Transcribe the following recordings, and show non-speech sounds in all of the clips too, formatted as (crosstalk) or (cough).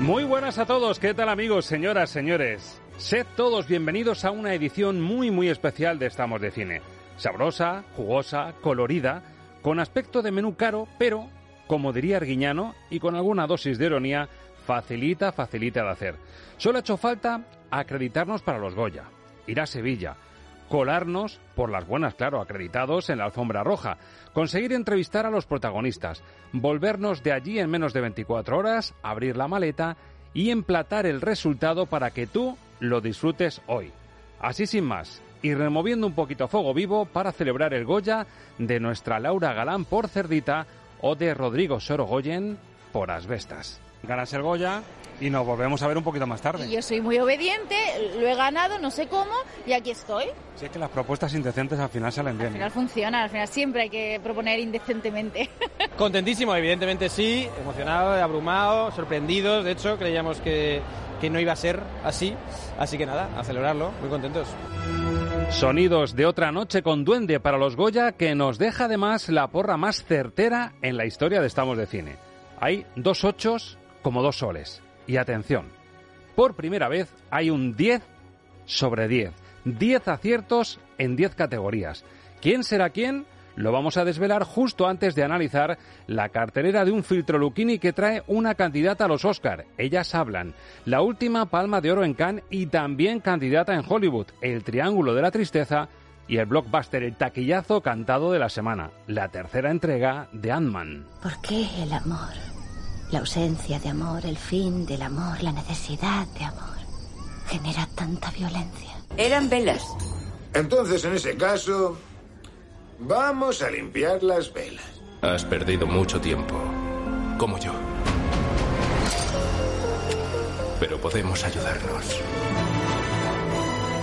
Muy buenas a todos, ¿qué tal amigos, señoras, señores? Sed todos bienvenidos a una edición muy muy especial de Estamos de Cine. Sabrosa, jugosa, colorida, con aspecto de menú caro, pero, como diría Arguiñano, y con alguna dosis de ironía, facilita, facilita de hacer. Solo ha hecho falta acreditarnos para los Goya, ir a Sevilla, colarnos, por las buenas, claro, acreditados en la alfombra roja, conseguir entrevistar a los protagonistas, volvernos de allí en menos de 24 horas, abrir la maleta y emplatar el resultado para que tú lo disfrutes hoy. Así sin más, y removiendo un poquito fuego vivo para celebrar el Goya de nuestra Laura Galán por Cerdita o de Rodrigo Sorogoyen por Asbestas. Ganas el Goya y nos volvemos a ver un poquito más tarde. Y yo soy muy obediente, lo he ganado, no sé cómo, y aquí estoy. Si es que las propuestas indecentes al final salen bien. Al final funciona, al final siempre hay que proponer indecentemente. (laughs) Contentísimo, evidentemente sí, emocionado, abrumado, sorprendidos, de hecho creíamos que, que no iba a ser así, así que nada, a celebrarlo, muy contentos. Sonidos de otra noche con duende para los Goya que nos deja además la porra más certera en la historia de Estamos de Cine. Hay dos ochos como dos soles. Y atención, por primera vez hay un 10 sobre 10. 10 aciertos en 10 categorías. ¿Quién será quién? Lo vamos a desvelar justo antes de analizar la cartelera de un filtro Lucchini que trae una candidata a los Oscar. Ellas hablan. La última palma de oro en Cannes y también candidata en Hollywood. El Triángulo de la Tristeza y el blockbuster El Taquillazo cantado de la semana. La tercera entrega de Ant-Man. ¿Por qué el amor? La ausencia de amor, el fin del amor, la necesidad de amor, genera tanta violencia. Eran velas. Entonces, en ese caso, vamos a limpiar las velas. Has perdido mucho tiempo, como yo. Pero podemos ayudarnos.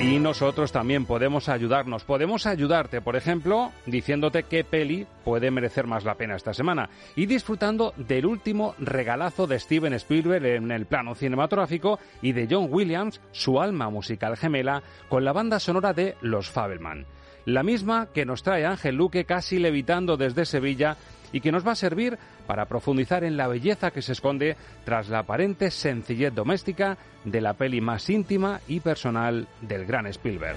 Y nosotros también podemos ayudarnos. Podemos ayudarte, por ejemplo, diciéndote qué peli puede merecer más la pena esta semana y disfrutando del último regalazo de Steven Spielberg en el plano cinematográfico y de John Williams, su alma musical gemela, con la banda sonora de Los Fabelman. La misma que nos trae Ángel Luque casi levitando desde Sevilla y que nos va a servir para profundizar en la belleza que se esconde tras la aparente sencillez doméstica de la peli más íntima y personal del gran Spielberg.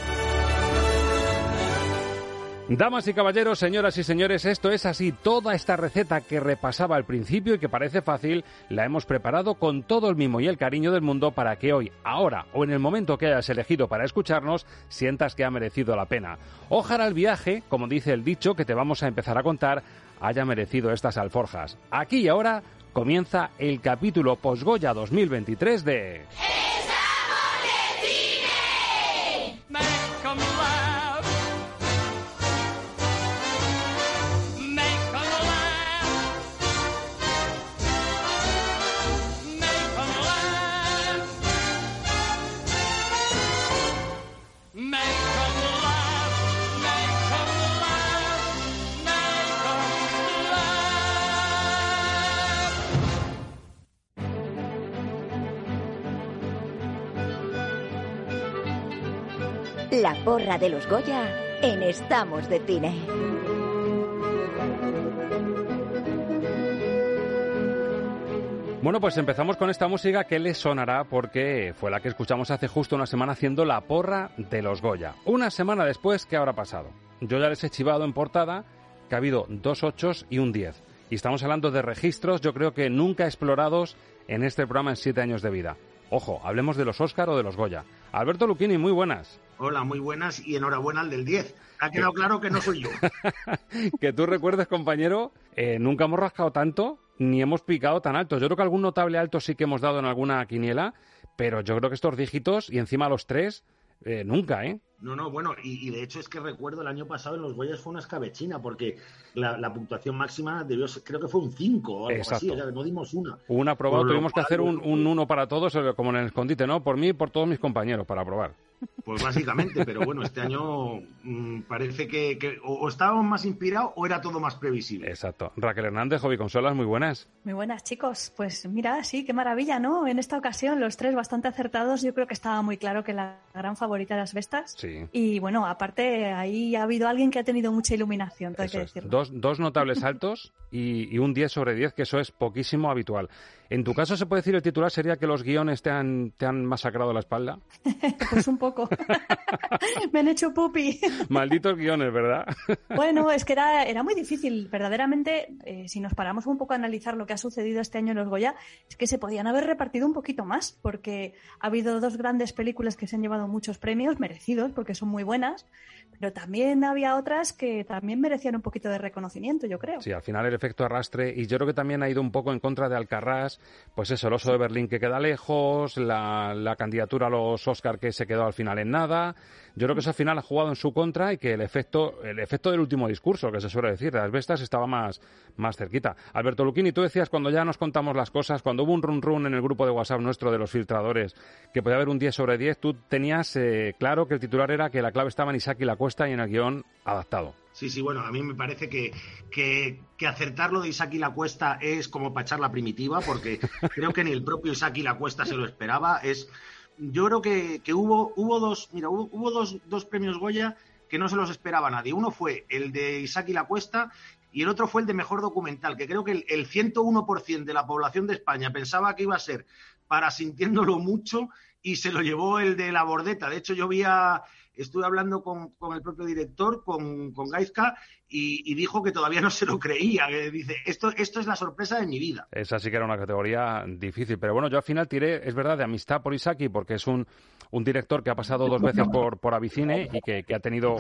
Damas y caballeros, señoras y señores, esto es así. Toda esta receta que repasaba al principio y que parece fácil, la hemos preparado con todo el mimo y el cariño del mundo para que hoy, ahora o en el momento que hayas elegido para escucharnos, sientas que ha merecido la pena. Ojalá el viaje, como dice el dicho que te vamos a empezar a contar, haya merecido estas alforjas. Aquí y ahora comienza el capítulo Posgoya 2023 de... La porra de los Goya en Estamos de Cine. Bueno, pues empezamos con esta música que les sonará porque fue la que escuchamos hace justo una semana haciendo la porra de los Goya. Una semana después, ¿qué habrá pasado? Yo ya les he chivado en portada que ha habido dos ochos y un diez. Y estamos hablando de registros, yo creo que nunca explorados en este programa en siete años de vida. Ojo, hablemos de los Oscar o de los Goya. Alberto Luquini, muy buenas. Hola, muy buenas y enhorabuena al del 10. Ha quedado claro que no soy yo. (laughs) que tú recuerdes, compañero, eh, nunca hemos rascado tanto ni hemos picado tan alto. Yo creo que algún notable alto sí que hemos dado en alguna quiniela, pero yo creo que estos dígitos y encima los tres, eh, nunca, ¿eh? No, no, bueno, y, de hecho es que recuerdo el año pasado en los Goyas fue una escabechina, porque la, puntuación máxima debió ser, creo que fue un 5 o algo así, o sea, no dimos una. Una aprobado, tuvimos que hacer un 1 para todos, eh, como en el escondite, ¿no? Por mí y por todos mis compañeros, para aprobar. Pues básicamente, pero bueno, este año mm, parece que, o, estábamos más inspirados o era todo más previsible. Exacto. Raquel Hernández, Hobby Consolas, muy buenas. Muy buenas, chicos. Pues mira, sí, qué maravilla, ¿no? En esta ocasión, los tres bastante acertados. Yo creo que estaba muy claro que la gran favorita de las Vestas. Sí. Y bueno, aparte, ahí ha habido alguien que ha tenido mucha iluminación, hay que decirlo. Dos, dos notables altos y, y un 10 sobre 10, que eso es poquísimo habitual. En tu caso, ¿se puede decir el titular sería que los guiones te han, te han masacrado la espalda? (laughs) pues un poco. (laughs) Me han hecho pupi. (laughs) Malditos guiones, ¿verdad? bueno, (laughs) es que era, era muy difícil. Verdaderamente, eh, si nos paramos un poco a analizar lo que ha sucedido este año en los Goya, es que se podían haber repartido un poquito más, porque ha habido dos grandes películas que se han llevado muchos premios, merecidos, porque son muy buenas, pero también había otras que también merecían un poquito de reconocimiento, yo creo. Sí, al final el efecto arrastre, y yo creo que también ha ido un poco en contra de Alcarrás, pues eso, el oso de Berlín que queda lejos, la, la candidatura a los Oscar que se quedó al final en nada. Yo creo que eso al final ha jugado en su contra y que el efecto, el efecto del último discurso, que se suele decir, de las bestas, estaba más, más cerquita. Alberto Luquini, tú decías cuando ya nos contamos las cosas, cuando hubo un run run en el grupo de WhatsApp nuestro de los filtradores, que podía haber un 10 sobre 10, tú tenías eh, claro que el titular era que la clave estaba en Isaac y la cuesta y en el guion adaptado. Sí, sí, bueno, a mí me parece que, que, que acertar lo de Isaac y la cuesta es como para la primitiva, porque creo que ni el propio Isaac y la cuesta se lo esperaba. Es, yo creo que, hubo, hubo dos, mira, hubo, hubo dos, dos, premios Goya que no se los esperaba nadie. Uno fue el de Isaac y la cuesta y el otro fue el de mejor documental, que creo que el, el 101% de la población de España pensaba que iba a ser para sintiéndolo mucho y se lo llevó el de la bordeta. De hecho, yo vi a, estuve hablando con, el propio director, con, con Gaizka, y, dijo que todavía no se lo creía. Que dice, esto, esto es la sorpresa de mi vida. Esa sí que era una categoría difícil. Pero bueno, yo al final tiré, es verdad, de amistad por Isaki, porque es un, un director que ha pasado dos veces por, por Avicine y que, ha tenido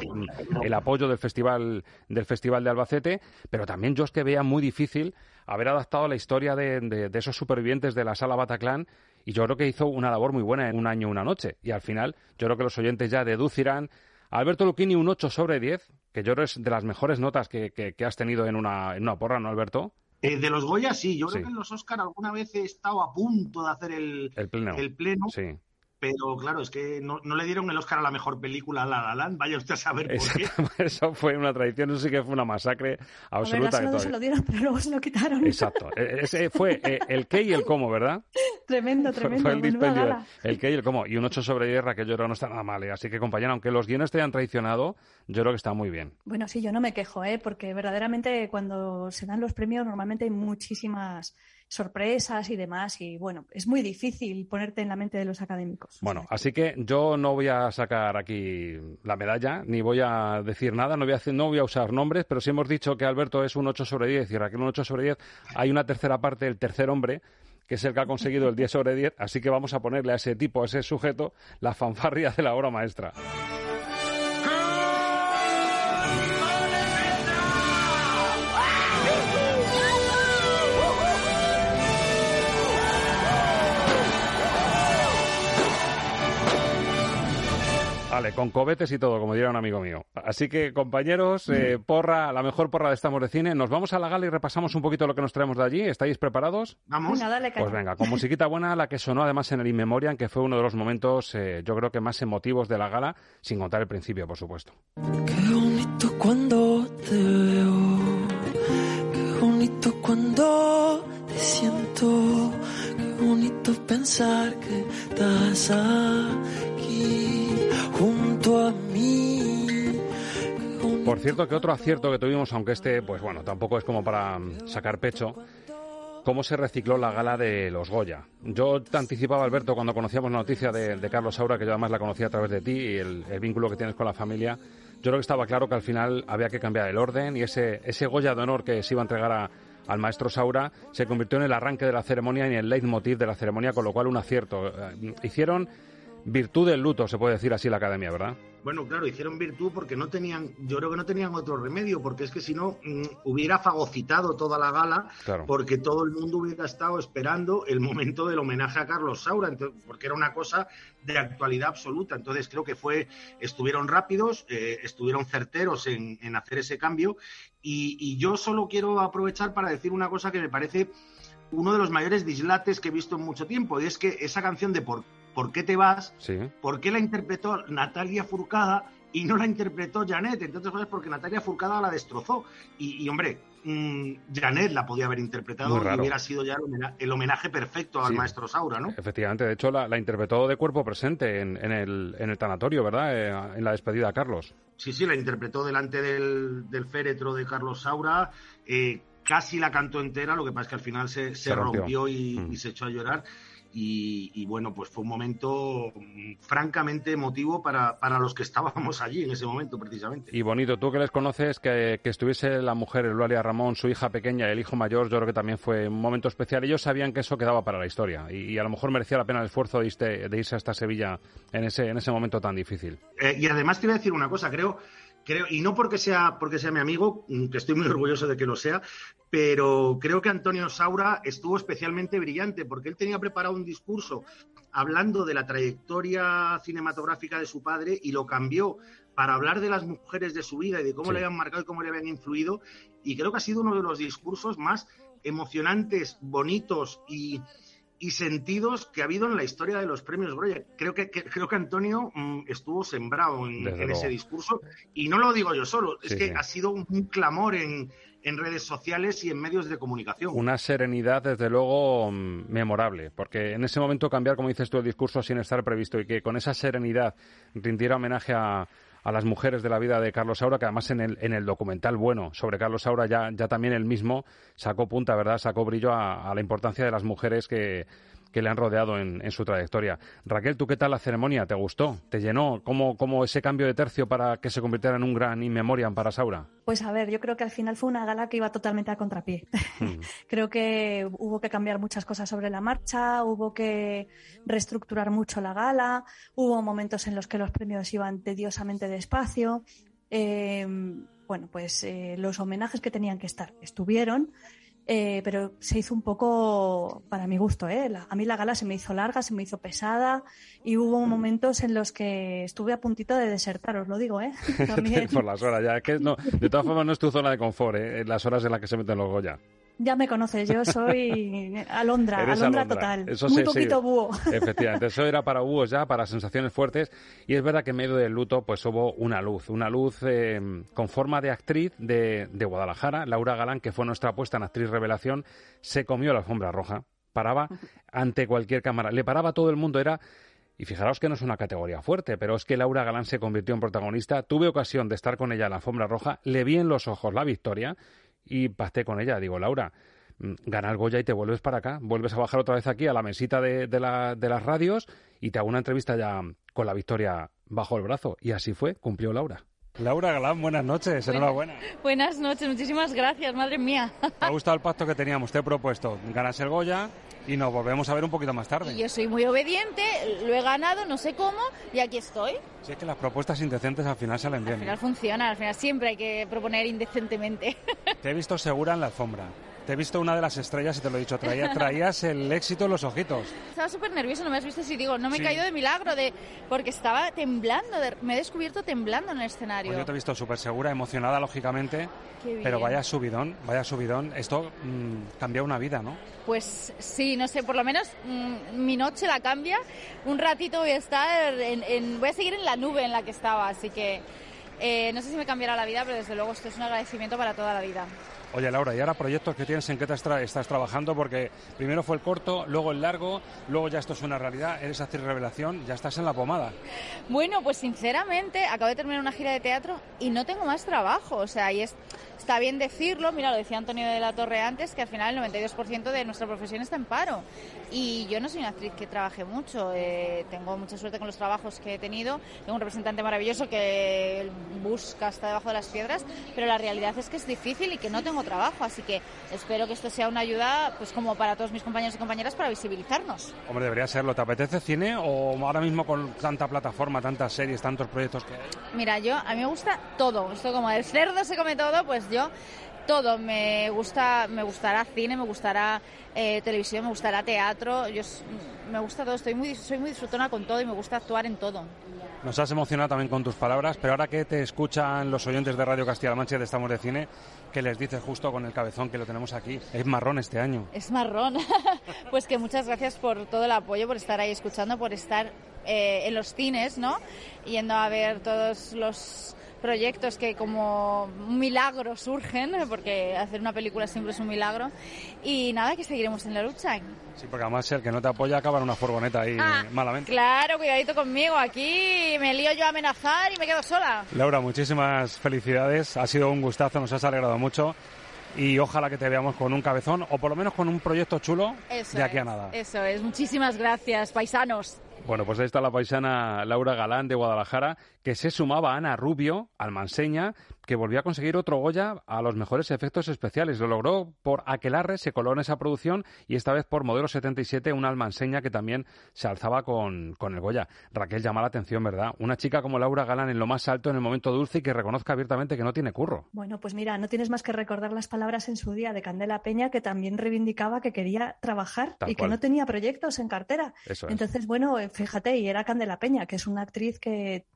el apoyo del festival, del festival de Albacete. Pero también yo es que veía muy difícil haber adaptado la historia de, de esos supervivientes de la sala Bataclan y yo creo que hizo una labor muy buena en un año, una noche. Y al final, yo creo que los oyentes ya deducirán. Alberto Luquini, un 8 sobre 10, que yo creo es de las mejores notas que, que, has tenido en una, en una porra, ¿no, Alberto? Eh, de los Goya, sí. Yo creo que en los Oscar alguna vez he estado a punto de hacer el, el pleno. El pleno. Sí. Pero claro, es que no, le dieron el Oscar a la mejor película a La La Land. Vaya usted a saber por qué. (laughs) Eso fue una tradición, eso sí que fue una masacre absoluta. A ver, se lo dieron, pero luego se lo quitaron. Exacto. E, ese fue eh, el qué y el cómo, ¿verdad? Tremendo, (laughs) tremendo. Fue, el dispendio. El qué y el cómo. Y un 8 sobre 10 que yo creo no está nada mal. ¿eh? Así que, compañera, aunque los guiones te hayan traicionado, yo creo que está muy bien. Bueno, sí, yo no me quejo, ¿eh? porque verdaderamente cuando se dan los premios normalmente hay muchísimas sorpresas y demás. Y bueno, es muy difícil ponerte en la mente de los académicos. Bueno, así que yo no voy a sacar aquí la medalla, ni voy a decir nada, no voy a, no voy a usar nombres, pero si hemos dicho que Alberto es un 8 sobre 10 y Raquel un 8 sobre 10, hay una tercera parte, el tercer hombre, que es el que ha conseguido el 10 sobre 10, así que vamos a ponerle a ese tipo, a ese sujeto, la fanfarria de la obra maestra. Vale, con cobetes y todo, como diría un amigo mío. Así que, compañeros, eh, porra, la mejor porra de Estamos de Cine. Nos vamos a la gala y repasamos un poquito lo que nos traemos de allí. ¿Estáis preparados? Vamos. pues venga, con musiquita buena, la que sonó además en el In Memoriam, que fue uno de los momentos, eh, yo creo que más emotivos de la gala, sin contar el principio, por supuesto. Qué bonito cuando te veo, qué bonito cuando te siento, Por cierto, que otro acierto que tuvimos, aunque este, pues bueno, tampoco es como para sacar pecho, cómo se recicló la gala de los Goya. Yo te anticipaba, Alberto, cuando conocíamos la noticia de, Carlos Saura, que yo además la conocía a través de ti y el, vínculo que tienes con la familia. Yo creo que estaba claro que al final había que cambiar el orden y ese, ese Goya de honor que se iba a entregar a, al maestro Saura, se convirtió en el arranque de la ceremonia y en el leitmotiv de la ceremonia, con lo cual un acierto. Eh, hicieron virtud del luto, se puede decir así la academia, ¿verdad? Bueno, claro, hicieron virtud porque no tenían, yo creo que no tenían otro remedio, porque es que si no mm, hubiera fagocitado toda la gala, porque todo el mundo hubiera estado esperando el momento del homenaje a Carlos Saura, porque era una cosa de actualidad absoluta. Entonces creo que fue, estuvieron rápidos, eh, estuvieron certeros en, hacer ese cambio, y, y yo solo quiero aprovechar para decir una cosa que me parece uno de los mayores dislates que he visto en mucho tiempo, y es que esa canción de por ¿Por qué te vas? ¿Por qué la interpretó Natalia Furcada y no la interpretó Janet? Entonces, pues, porque Natalia Furcada la destrozó. Y, hombre, mmm, Janet la podía haber interpretado y hubiera sido ya el homenaje, perfecto al maestro Saura, ¿no? Efectivamente, de hecho la, interpretó de cuerpo presente en, el, en el tanatorio, ¿verdad? Eh, en la despedida a Carlos. Sí, sí, la interpretó delante del, féretro de Carlos Saura. Eh, casi la cantó entera, lo que pasa es que al final se, rompió, y, mm. y, se echó a llorar. Y, bueno, pues fue un momento francamente emotivo para, para, los que estábamos allí en ese momento, precisamente. Y bonito, tú que les conoces, que, estuviese la mujer, Eulalia Ramón, su hija pequeña y el hijo mayor, yo creo que también fue un momento especial. Ellos sabían que eso quedaba para la historia y, a lo mejor merecía la pena el esfuerzo de, irse, de irse hasta Sevilla en ese, en ese momento tan difícil. Eh, y además te voy a decir una cosa, creo creo, y no porque sea, porque sea mi amigo, mm, que estoy muy (laughs) orgulloso de que lo sea, pero creo que Antonio Saura estuvo especialmente brillante porque él tenía preparado un discurso hablando de la trayectoria cinematográfica de su padre y lo cambió para hablar de las mujeres de su vida y de cómo le habían marcado y cómo le habían influido. Y creo que ha sido uno de los discursos más emocionantes, bonitos y, y sentidos que ha habido en la historia de los premios Goya. Creo que, creo que Antonio mm, estuvo sembrado en, ese discurso y no lo digo yo solo, es que ha sido un, clamor en, en, redes sociales y en medios de comunicación. Una serenidad, desde luego, mm, memorable, porque en ese momento cambiar, como dices tú, el discurso sin estar previsto y que con esa serenidad rindiera homenaje a, a las mujeres de la vida de Carlos Saura, que además en el, en el documental bueno sobre Carlos Saura ya, ya también él mismo sacó punta, ¿verdad? Sacó brillo a, la importancia de las mujeres que, que le han rodeado en, en, su trayectoria. Raquel, ¿tú qué tal la ceremonia? ¿Te gustó? ¿Te llenó? ¿Cómo, cómo ese cambio de tercio para que se convirtiera en un gran in memoriam para Saura? Pues a ver, yo creo que al final fue una gala que iba totalmente a contrapié. Hmm. (laughs) creo que hubo que cambiar muchas cosas sobre la marcha, hubo que reestructurar mucho la gala, hubo momentos en los que los premios iban tediosamente despacio. Eh, bueno, pues eh, los homenajes que tenían que estar estuvieron, eh, pero se hizo un poco para mi gusto. ¿eh? a mí la gala se me hizo larga, se me hizo pesada y hubo momentos en los que estuve a puntito de desertar, os lo digo. ¿eh? (laughs) Por las horas, ya. que no, de todas formas no es tu zona de confort, ¿eh? las horas en las que se meten los Goya. Ya me conoces, yo soy alondra, alondra, total. Eso Muy poquito búho. Efectivamente, eso era para búhos ya, para sensaciones fuertes. Y es verdad que en medio del luto pues hubo una luz, una luz eh, con forma de actriz de, de Guadalajara, Laura Galán, que fue nuestra apuesta en actriz revelación, se comió la alfombra roja. Paraba ante cualquier cámara. Le paraba a todo el mundo. Era y fijaros que no es una categoría fuerte, pero es que Laura Galán se convirtió en protagonista. Tuve ocasión de estar con ella en la alfombra roja, le vi en los ojos la victoria y pacté con ella. Digo, Laura, mm, gana el Goya y te vuelves para acá. Vuelves a bajar otra vez aquí a la mesita de, de, la, de las radios y te hago una entrevista ya con la victoria bajo el brazo. Y así fue, cumplió Laura. Laura Galán, buenas noches, enhorabuena. Buenas noches, muchísimas gracias, madre mía. ¿Te ha gustado el (laughs) pacto que teníamos? Te he propuesto, ganas el Goya y nos volvemos a ver un poquito más tarde. yo soy muy obediente, lo he ganado, no sé cómo, y aquí estoy. Si es que las propuestas indecentes al final salen bien. Al final funcionan, al final siempre hay que proponer indecentemente. Te he visto segura en la alfombra. Te he visto una de las estrellas y te lo he dicho, traías, (laughs) traías el éxito en los ojitos. Estaba súper nervioso, no me has visto si digo, no me he caído de milagro, de porque estaba temblando, me he descubierto temblando en el escenario. Pues yo te he visto súper segura, emocionada, lógicamente, pero vaya subidón, vaya subidón. Esto mm, cambia una vida, ¿no? Pues sí, no sé, por lo menos mm, mi noche la cambia. Un ratito voy a estar, en, voy a seguir en la nube en la que estaba, así que eh, no sé si me cambiará la vida, pero desde luego esto es un agradecimiento para toda la vida. Oye, Laura, ¿y ahora proyectos que tienes en qué te estás trabajando? Porque primero fue el corto, luego el largo, luego ya esto es una realidad, eres actriz revelación, ya estás en la pomada. Bueno, pues sinceramente, acabo de terminar una gira de teatro y no tengo más trabajo. O sea, y es, está bien decirlo, mira, lo decía Antonio de la Torre antes, que al final el 92% de nuestra profesión está en paro. Y yo no soy una actriz que trabaje mucho, eh, tengo mucha suerte con los trabajos que he tenido, tengo un representante maravilloso que busca hasta debajo de las piedras, pero la realidad es que es difícil y que no tengo trabajo. Así que espero que esto sea una ayuda, pues como para todos mis compañeros y compañeras, para visibilizarnos. Hombre, debería serlo. ¿Te apetece cine o ahora mismo con tanta plataforma, tantas series, tantos proyectos que hay? Mira, yo a mí me gusta todo. Esto como el cerdo se come todo, pues yo todo. Me gusta, me gustará cine, me gustará eh, televisión, me gustará teatro. Yo me gusta todo. Estoy muy, soy muy disfrutona con todo y me gusta actuar en todo. Nos has emocionado también con tus palabras, pero ahora que te escuchan los oyentes de Radio Castilla-La Mancha de Estamos de Cine, ¿qué les dices justo con el cabezón que lo tenemos aquí? Es marrón este año. Es marrón. (laughs) pues que muchas gracias por todo el apoyo, por estar ahí escuchando, por estar eh, en los cines, ¿no? Yendo a ver todos los proyectos que como un milagro surgen, (laughs) porque hacer una película siempre es un milagro. Y nada, que seguiremos en la lucha. Sí, porque además el que no te apoya acaba en una furgoneta ahí Ah, malamente. Claro, cuidadito conmigo. Aquí me lío yo a amenazar y me quedo sola. Laura, muchísimas felicidades. Ha sido un gustazo, nos has alegrado mucho. Y ojalá que te veamos con un cabezón o por lo menos con un proyecto chulo Eso de aquí es, a nada. Eso es. Muchísimas gracias, paisanos. Bueno, pues ahí está la paisana Laura Galán de Guadalajara, que se sumaba a Ana Rubio, almanseña, que volvió a conseguir otro Goya a los mejores efectos especiales. Lo logró por Aquelarre, se coló en esa producción y esta vez por Modelo 77, una almanseña que también se alzaba con, con el Goya. Raquel llama la atención, ¿verdad? Una chica como Laura Galán en lo más alto, en el momento dulce y que reconozca abiertamente que no tiene curro. Bueno, pues mira, no tienes más que recordar las palabras en su día de Candela Peña, que también reivindicaba que quería trabajar Tal y que no tenía proyectos en cartera. Eso es. Entonces, bueno, fíjate, y era Candela Peña, que es una actriz que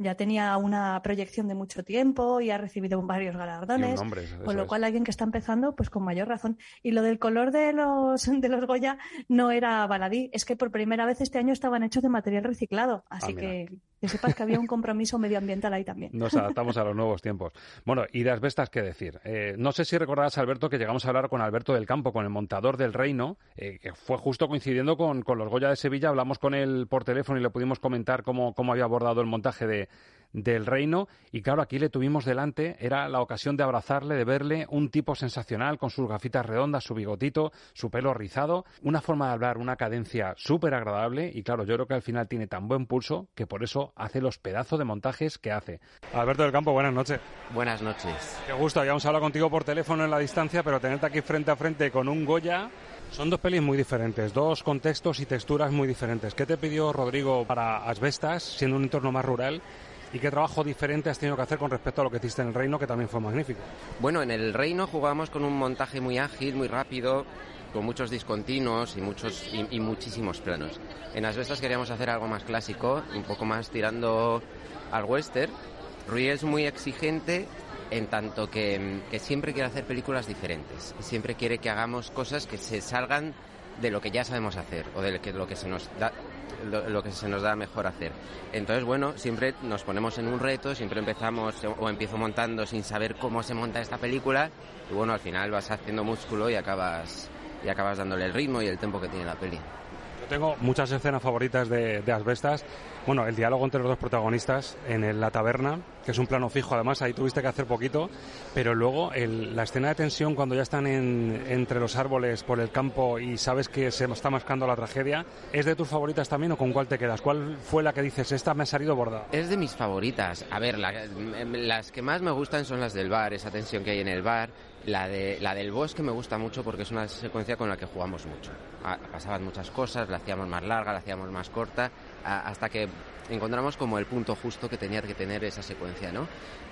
ya tenía una proyección de mucho tiempo y ha recibido varios galardones, nombre, con lo es. cual alguien que está empezando, pues con mayor razón. Y lo del color de los (laughs) de los Goya no era baladí, es que por primera vez este año estaban hechos de material reciclado, así Ah, que que sepas que había un compromiso medioambiental ahí también. Nos adaptamos a los nuevos tiempos. Bueno, y de asbestas, ¿qué decir? Eh, no sé si recordarás, Alberto, que llegamos a hablar con Alberto del Campo, con el montador del Reino, eh, que fue justo coincidiendo con, con los Goya de Sevilla. Hablamos con él por teléfono y le pudimos comentar cómo, cómo había abordado el montaje de, del Reino. Y claro, aquí le tuvimos delante, era la ocasión de abrazarle, de verle, un tipo sensacional con sus gafitas redondas, su bigotito, su pelo rizado, una forma de hablar, una cadencia súper agradable. Y claro, yo creo que al final tiene tan buen pulso que por eso hace los pedazos de montajes que hace. Alberto del Campo, buenas noches. Buenas noches. Qué gusto, habíamos hablado contigo por teléfono en la distancia, pero tenerte aquí frente a frente con un Goya. Son dos pelis muy diferentes, dos contextos y texturas muy diferentes. ¿Qué te pidió Rodrigo para Asbestas, siendo un entorno más rural? ¿Y qué trabajo diferente has tenido que hacer con respecto a lo que hiciste en el Reino, que también fue magnífico? Bueno, en el Reino jugábamos con un montaje muy ágil, muy rápido, con muchos discontinuos y muchos y, muchísimos planos. En Asbestas queríamos hacer algo más clásico, un poco más tirando al western. Rui es muy exigente en tanto que, que siempre quiere hacer películas diferentes. Siempre quiere que hagamos cosas que se salgan de lo que ya sabemos hacer o de lo que se nos da lo, que se nos da mejor hacer. Entonces, bueno, siempre nos ponemos en un reto, siempre empezamos o empiezo montando sin saber cómo se monta esta película y bueno, al final vas haciendo músculo y acabas y acabas dándole el ritmo y el tempo que tiene la peli. Yo tengo muchas escenas favoritas de Asbestas. Bueno, el diálogo entre los dos protagonistas en la taberna, que es un plano fijo, además ahí tuviste que hacer poquito, pero luego el- la escena de tensión cuando ya están en- entre los árboles por el campo y sabes que se está mascando la tragedia, ¿es de tus favoritas también o con cuál te quedas? ¿Cuál fue la que dices, esta me ha salido bordada? Es de mis favoritas. A ver, la- las que más me gustan son las del bar, esa tensión que hay en el bar. La, de, la del bosque me gusta mucho porque es una secuencia con la que jugamos mucho. Ah, pasaban muchas cosas, la hacíamos más larga, la hacíamos más corta, hasta que encontramos como el punto justo que tenía que tener esa secuencia, ¿no?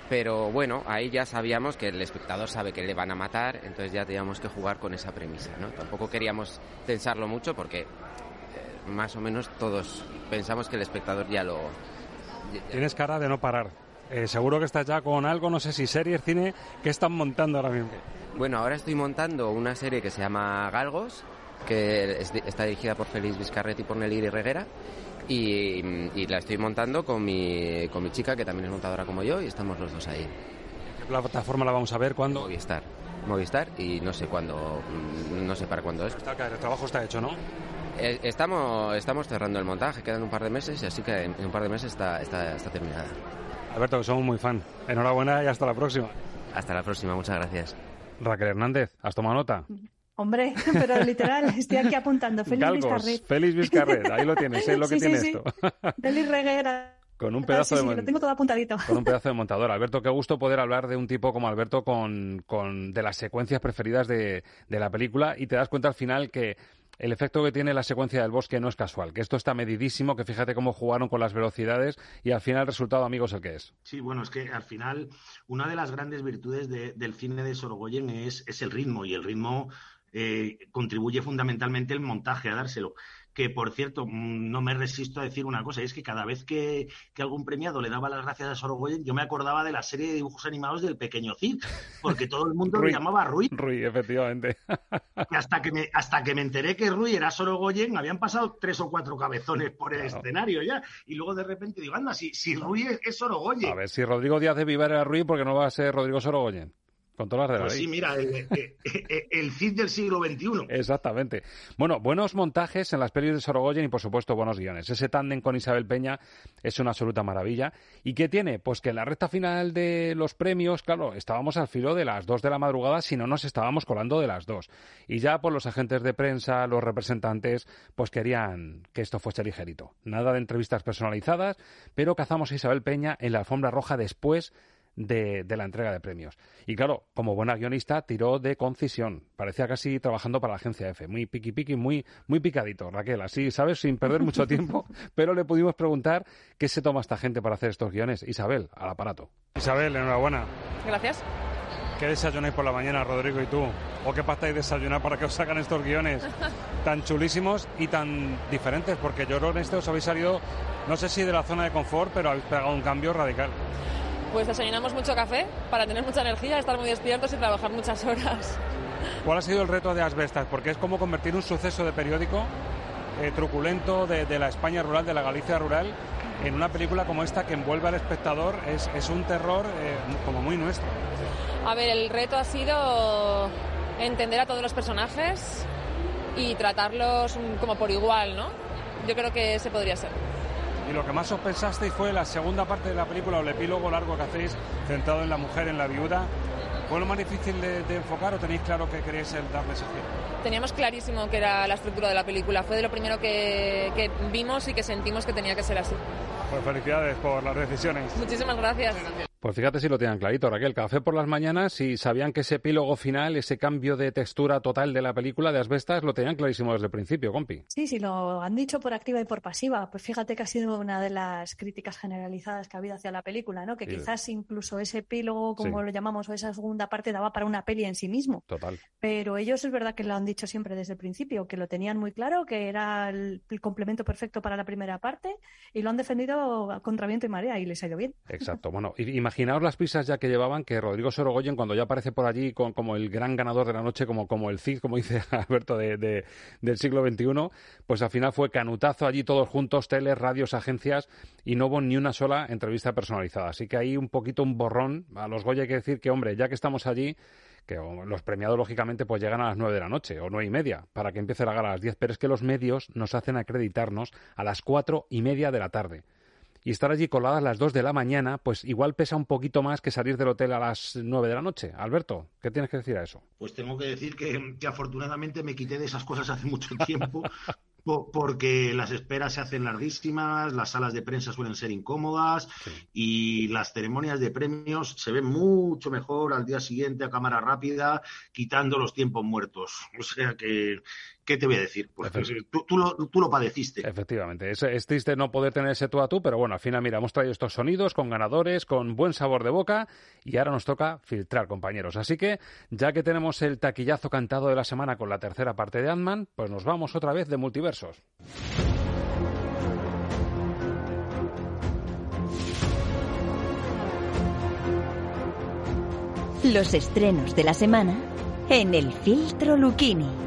Pero bueno, ahí ya sabíamos que el espectador sabe que le van a matar, entonces ya teníamos que jugar con esa premisa, ¿no? Tampoco queríamos tensarlo mucho porque eh, más o menos todos pensamos que el espectador ya lo, Tienes cara de no parar. Eh, seguro que estás ya con algo, no sé si series, cine, ¿qué están montando ahora mismo? Bueno, ahora estoy montando una serie que se llama Galgos, que es está dirigida por Félix Vizcarret y por Nelly Reguera. Y, y la estoy montando con mi, con mi chica, que también es montadora como yo, y estamos los dos ahí. ¿Qué plataforma la vamos a ver? ¿Cuándo? Movistar. Movistar, y no sé cuándo, mm, no sé para cuándo es. El trabajo está hecho, ¿no? Eh, Estamos, estamos cerrando el montaje, quedan un par de meses, así que en en un par de meses está, está, está terminada. Alberto, que somos muy fan. Enhorabuena y hasta la próxima. Hasta la próxima, muchas gracias. Raquel Hernández, ¿has tomado nota? Hombre, (laughs) pero literal, estoy aquí apuntando. Félix Galgos, Vizcarret. Félix Vizcarret, ahí lo tienes, es lo que (laughs) Sí, sí, tiene sí. esto. (laughs) Félix Reguera. Con un Ah, pedazo sí, sí, de lo tengo todo apuntadito. con un pedazo de montador. Alberto, qué gusto poder hablar de un tipo como Alberto con, con de las secuencias preferidas de, de la película y te das cuenta al final que el efecto que tiene la secuencia del bosque no es casual, que esto está medidísimo, que fíjate cómo jugaron con las velocidades y al final el resultado, amigos, el que es. Sí, bueno, es que al final una de las grandes virtudes de- del cine de Sorogoyen es, es el ritmo y el ritmo eh, contribuye fundamentalmente el montaje a dárselo. Que por cierto, mm, no me resisto a decir una cosa, y es que cada vez que, que algún premiado le daba las gracias a Sorogoyen, yo me acordaba de la serie de dibujos animados del Pequeño Cid, porque todo el mundo Rui. lo llamaba Rui. Rui, efectivamente. Y hasta que me, hasta que me enteré que Rui era Sorogoyen, habían pasado tres o cuatro cabezones por el escenario ya. Y luego de repente digo, anda, si, si Rui es, es Sorogoyen. A ver, si Rodrigo Díaz de Vivar era Ruiz, porque no va a ser Rodrigo Sorogoyen. Con todas las de la Pues sí, mira, el, el, el- el Cid del siglo XXI. Exactamente. Bueno, buenos montajes en las pelis de Sorogoyen y, por supuesto, buenos guiones. Ese tándem con Isabel Peña es una absoluta maravilla. ¿Y qué tiene? Pues que en la recta final de los premios, claro, estábamos al filo de las dos de la madrugada, si no nos estábamos colando de las dos. Y ya, por los agentes de prensa, los representantes, pues querían que esto fuese ligerito. Nada de entrevistas personalizadas, pero cazamos a Isabel Peña en la alfombra roja después de, de la entrega de premios. Y claro, como buena guionista, tiró de concisión. Parecía casi trabajando para la agencia F. Muy piqui piqui, muy, muy picadito, Raquel. Así, ¿sabes? Sin perder mucho (laughs) tiempo. Pero le pudimos preguntar qué se toma esta gente para hacer estos guiones. Isabel, al aparato. Isabel, enhorabuena. Gracias. ¿Qué desayunáis por la mañana, Rodrigo y tú? ¿O qué pastáis desayunar para que os sacan estos guiones (laughs) tan chulísimos y tan diferentes? Porque yo creo que en este os habéis salido, no sé si de la zona de confort, pero habéis pegado un cambio radical. Pues desayunamos mucho café para tener mucha energía, estar muy despiertos y trabajar muchas horas. ¿Cuál ha sido el reto de Asbestas? Porque es como convertir un suceso de periódico eh, truculento de, de la España rural, de la Galicia rural, en una película como esta que envuelve al espectador. Es, es un terror eh, como muy nuestro. A ver, el reto ha sido entender a todos los personajes y tratarlos como por igual, ¿no? Yo creo que ese podría ser. Y lo que más os pensasteis fue la segunda parte de la película o el epílogo largo que hacéis centrado en la mujer, en la viuda. ¿Fue lo más difícil de, de enfocar o tenéis claro que queréis el darle ese giro? Teníamos clarísimo que era la estructura de la película. Fue de lo primero que, que vimos y que sentimos que tenía que ser así. Pues felicidades por las decisiones. Muchísimas gracias. Pues fíjate si lo tenían clarito, Raquel. Café por las mañanas y sabían que ese epílogo final, ese cambio de textura total de la película de Asbestas, lo tenían clarísimo desde el principio, compi. Sí, sí, lo han dicho por activa y por pasiva. Pues fíjate que ha sido una de las críticas generalizadas que ha habido hacia la película, ¿no? Que Sí. quizás incluso ese epílogo, como Sí. lo llamamos, o esa segunda parte daba para una peli en sí mismo. Total. Pero ellos es verdad que lo han dicho siempre desde el principio, que lo tenían muy claro, que era el, el complemento perfecto para la primera parte y lo han defendido contra viento y marea y les ha ido bien. Exacto. Bueno, i- imaginaos las prisas ya que llevaban que Rodrigo Sorogoyen, cuando ya aparece por allí con- como el gran ganador de la noche, como, como el Cid, como dice (laughs) Alberto, de, de- del siglo XXI, pues al final fue canutazo allí todos juntos, teles, radios, agencias, y no hubo ni una sola entrevista personalizada. Así que ahí un poquito un borrón. A los Goya hay que decir que, hombre, ya que estamos allí, que los premiados lógicamente pues llegan a las nueve de la noche o nueve y media para que empiece la gala a las diez, pero es que los medios nos hacen acreditarnos a las cuatro y media de la tarde y estar allí coladas a las 2 de la mañana, pues igual pesa un poquito más que salir del hotel a las 9 de la noche. Alberto, ¿qué tienes que decir a eso? Pues tengo que decir que, que afortunadamente me quité de esas cosas hace mucho tiempo, (laughs) po- porque las esperas se hacen larguísimas, las salas de prensa suelen ser incómodas y las ceremonias de premios se ven mucho mejor al día siguiente a cámara rápida, quitando los tiempos muertos. O sea que, ¿qué te voy a decir? Pues, tú, tú lo, tú lo padeciste. Efectivamente, es, es triste no poder tener ese tú a tú, pero bueno, al final, mira, hemos traído estos sonidos con ganadores, con buen sabor de boca y ahora nos toca filtrar, compañeros. Así que, ya que tenemos el taquillazo cantado de la semana con la tercera parte de Ant-Man, pues nos vamos otra vez de multiversos. Los estrenos de la semana en el filtro Lucchini.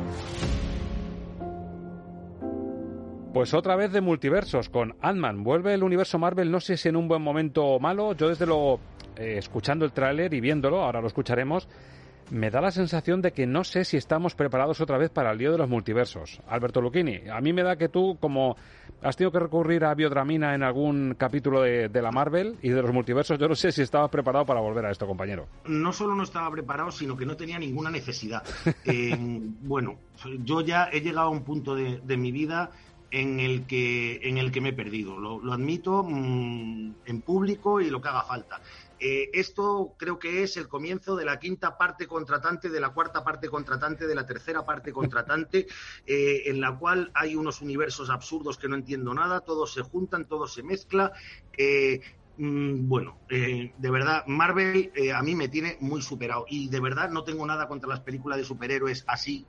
Pues otra vez de multiversos con Ant-Man. Vuelve el universo Marvel, no sé si en un buen momento o malo. Yo desde lo eh, escuchando el tráiler y viéndolo, ahora lo escucharemos, me da la sensación de que no sé si estamos preparados otra vez para el lío de los multiversos. Alberto Lucchini, a mí me da que tú, como has tenido que recurrir a biodramina en algún capítulo de, de la Marvel y de los multiversos, yo no sé si estabas preparado para volver a esto, compañero. no solo no estaba preparado, sino que no tenía ninguna necesidad. (laughs) Eh, bueno, yo ya he llegado a un punto de, de mi vida en el que, en el que me he perdido. Lo, lo admito mm, en público y lo que haga falta. Eh, esto creo que es el comienzo de la quinta parte contratante, de la cuarta parte contratante, de la tercera parte contratante, (laughs) eh, en la cual hay unos universos absurdos que no entiendo nada, todos se juntan, todo se mezcla. Eh, mm, bueno, de verdad, Marvel a mí me tiene muy superado y de verdad no tengo nada contra las películas de superhéroes así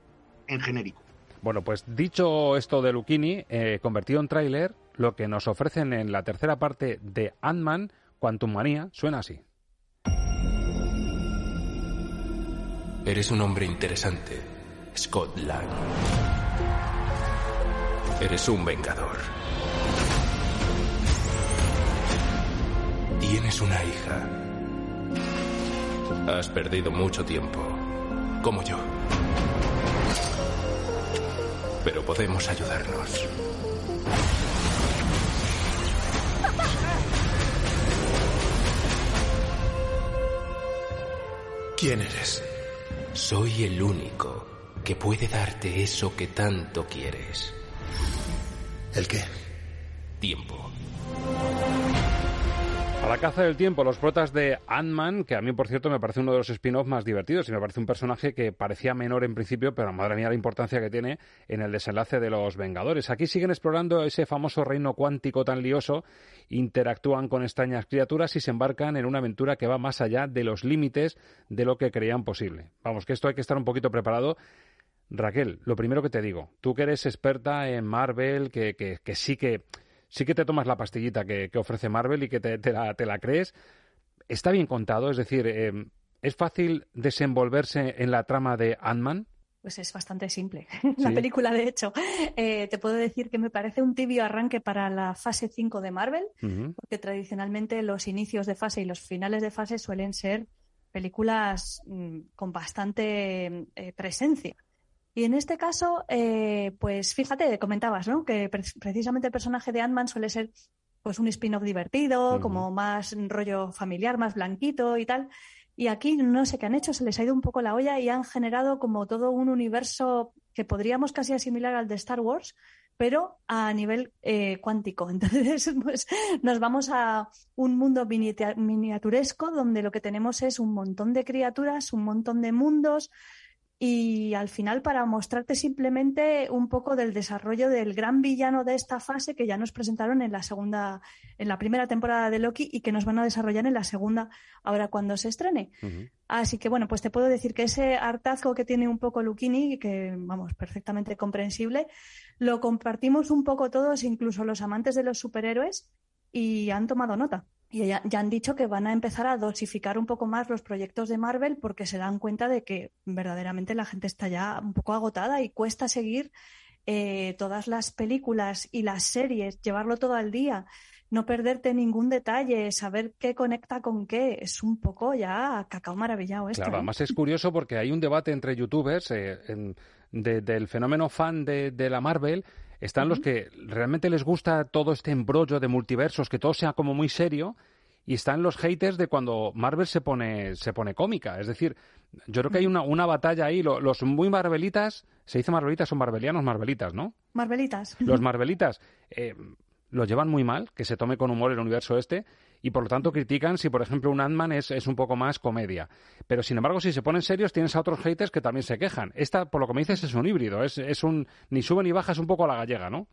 en genérico. Bueno, pues dicho esto de Lucchini, convertido en tráiler, lo que nos ofrecen en la tercera parte de Ant-Man Quantum Manía suena así. Eres un hombre interesante, Scott Lang. Eres un vengador. Tienes una hija. Has perdido mucho tiempo, como yo. Pero podemos ayudarnos. ¿Quién eres? Soy el único que puede darte eso que tanto quieres. ¿El qué? Tiempo. A la caza del tiempo, los protas de Ant-Man, que a mí, por cierto, me parece uno de los spin-offs más divertidos y me parece un personaje que parecía menor en principio, pero madre mía la importancia que tiene en el desenlace de los Vengadores. Aquí siguen explorando ese famoso reino cuántico tan lioso, interactúan con extrañas criaturas y se embarcan en una aventura que va más allá de los límites de lo que creían posible. Vamos, que esto hay que estar un poquito preparado. Raquel, lo primero que te digo, tú que eres experta en Marvel, que, que, que sí que sí que te tomas la pastillita que, ofrece Marvel y que te, la, crees. Está bien contado, es decir, eh, ¿es fácil desenvolverse en la trama de Ant-Man? Pues es bastante simple. (laughs) La película, de hecho, eh, te puedo decir que me parece un tibio arranque para la fase 5 de Marvel, porque tradicionalmente los inicios de fase y los finales de fase suelen ser películas mm, con bastante eh, presencia. Y en este caso, eh, pues fíjate, comentabas, ¿no? Que precisamente el personaje de Ant-Man suele ser pues un spin-off divertido, como más rollo familiar, más blanquito y tal. Y aquí no sé qué han hecho, se les ha ido un poco la olla y han generado como todo un universo que podríamos casi asimilar al de Star Wars, pero a nivel eh, cuántico. (laughs) Entonces, pues nos vamos a un mundo miniaturesco donde lo que tenemos es un montón de criaturas, un montón de mundos, y al final para mostrarte simplemente un poco del desarrollo del gran villano de esta fase que ya nos presentaron en la segunda, en la primera temporada de Loki y que nos van a desarrollar en la segunda ahora cuando se estrene. Así que bueno, pues te puedo decir que ese hartazgo que tiene un poco Luchini, que vamos, perfectamente comprensible, lo compartimos un poco todos, incluso los amantes de los superhéroes, y han tomado nota. Y ya, han dicho que van a empezar a dosificar un poco más los proyectos de Marvel porque se dan cuenta de que verdaderamente la gente está ya un poco agotada y cuesta seguir eh, todas las películas y las series, llevarlo todo al día, no perderte ningún detalle, saber qué conecta con qué. Es un poco ya cacao maravillado esto. Claro, ¿eh? además es curioso porque hay un debate entre youtubers eh, del fenómeno fan de, de la Marvel están los que realmente les gusta todo este embrollo de multiversos, que todo sea como muy serio, y están los haters de cuando Marvel se pone, se pone cómica. Es decir, yo creo que hay una, una batalla ahí. Los, muy Marvelitas, se dice Marvelitas, son Marvelianos, Marvelitas, ¿no? Marvelitas. Los (laughs) Marvelitas eh, lo llevan muy mal, que se tome con humor el universo este, y por lo tanto critican si, por ejemplo, un Ant-Man es, es, un poco más comedia. Pero, sin embargo, si se ponen serios, tienes a otros haters que también se quejan. Esta, por lo que me dices, es un híbrido, es, es un ni sube ni baja, es un poco a la gallega, ¿no?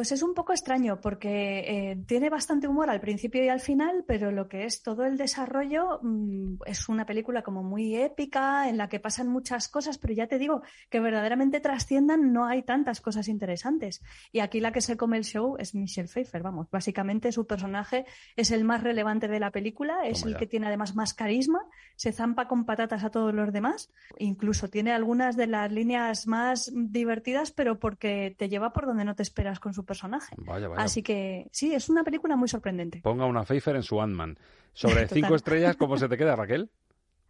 Pues es un poco extraño porque eh, tiene bastante humor al principio y al final, pero lo que es todo el desarrollo mm, es una película como muy épica en la que pasan muchas cosas, pero ya te digo que verdaderamente trasciendan no hay tantas cosas interesantes. Y aquí la que se come el show es Michelle Pfeiffer, vamos, básicamente su personaje es el más relevante de la película, es el que tiene además más carisma, se zampa con patatas a todos los demás, incluso tiene algunas de las líneas más divertidas, pero porque te lleva por donde no te esperas con su personaje. Así que sí, es una película muy sorprendente. Ponga una Pfeiffer en su Ant-Man. Sobre (laughs) cinco estrellas, ¿cómo se te queda, Raquel?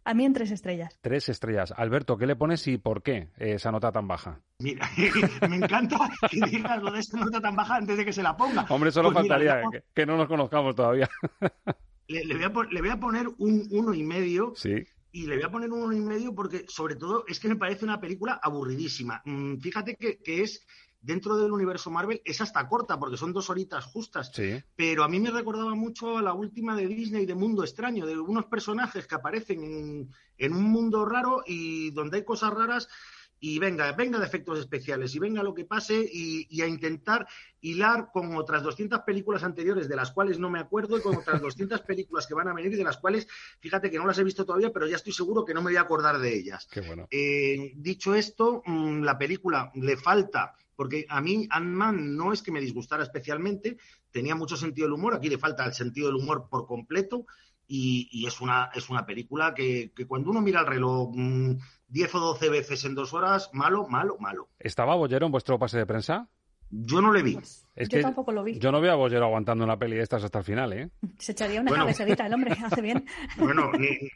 A mí en tres estrellas. Tres estrellas. Alberto, ¿qué le pones y por qué esa nota tan baja? Mira, (laughs) me encanta que digas lo de esta nota tan baja antes de que se la ponga. Hombre, solo pues faltaría que, no nos conozcamos todavía. (laughs) Le, voy, a, poner un uno y medio. Sí. Y le voy a poner un uno y medio porque, sobre todo, es que me parece una película aburridísima. Mm, fíjate que, que es dentro del universo Marvel es hasta corta, porque son dos horitas justas. Sí. Pero a mí me recordaba mucho a la última de Disney de Mundo Extraño, de unos personajes que aparecen en, en un mundo raro y donde hay cosas raras y venga, venga de efectos especiales y venga lo que pase y, y, a intentar hilar con otras 200 películas anteriores de las cuales no me acuerdo y con otras (laughs) 200 películas que van a venir de las cuales, fíjate que no las he visto todavía, pero ya estoy seguro que no me voy a acordar de ellas. Qué bueno. Eh, dicho esto, mmm, la película le falta, porque a mí Ant-Man no es que me disgustara especialmente, tenía mucho sentido del humor, aquí le falta el sentido del humor por completo. Y, y, es, una, es una película que, que, cuando uno mira el reloj mmm, 10 o 12 veces en dos horas, malo, malo, malo. ¿Estaba Bollero en vuestro pase de prensa? Yo no le vi. Es yo que tampoco lo vi. Yo no veo a Bollero aguantando una peli de estas hasta el final, ¿eh? Se echaría una bueno, cabecerita el hombre, (laughs) hace bien. Bueno, y,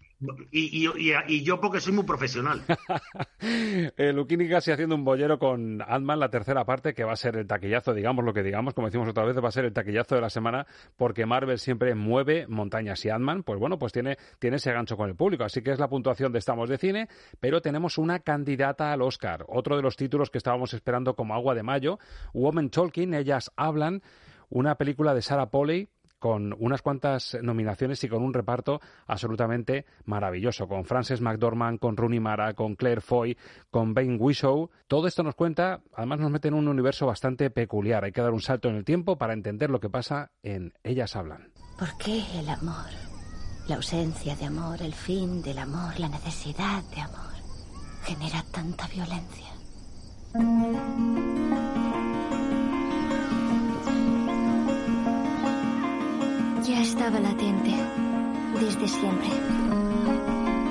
y, y, y, yo porque soy muy profesional. (laughs) eh, Luquini casi haciendo un bollero con Ant-Man, la tercera parte, que va a ser el taquillazo, digamos lo que digamos, como decimos otra vez, va a ser el taquillazo de la semana, porque Marvel siempre mueve montañas y Ant-Man, pues bueno, pues tiene, tiene ese gancho con el público. Así que es la puntuación de Estamos de Cine, pero tenemos una candidata al Oscar, otro de los títulos que estábamos esperando como agua de mayo, Woman Talking, ellas hablan, una película de Sarah Polley con unas cuantas nominaciones y con un reparto absolutamente maravilloso, con Frances McDormand, con Rooney Mara, con Claire Foy, con Ben Whishaw. Todo esto nos cuenta, además nos mete en un universo bastante peculiar. Hay que dar un salto en el tiempo para entender lo que pasa en Ellas Hablan. ¿Por qué el amor? La ausencia de amor, el fin del amor, la necesidad de amor, genera tanta violencia. Ya estaba latente, desde siempre.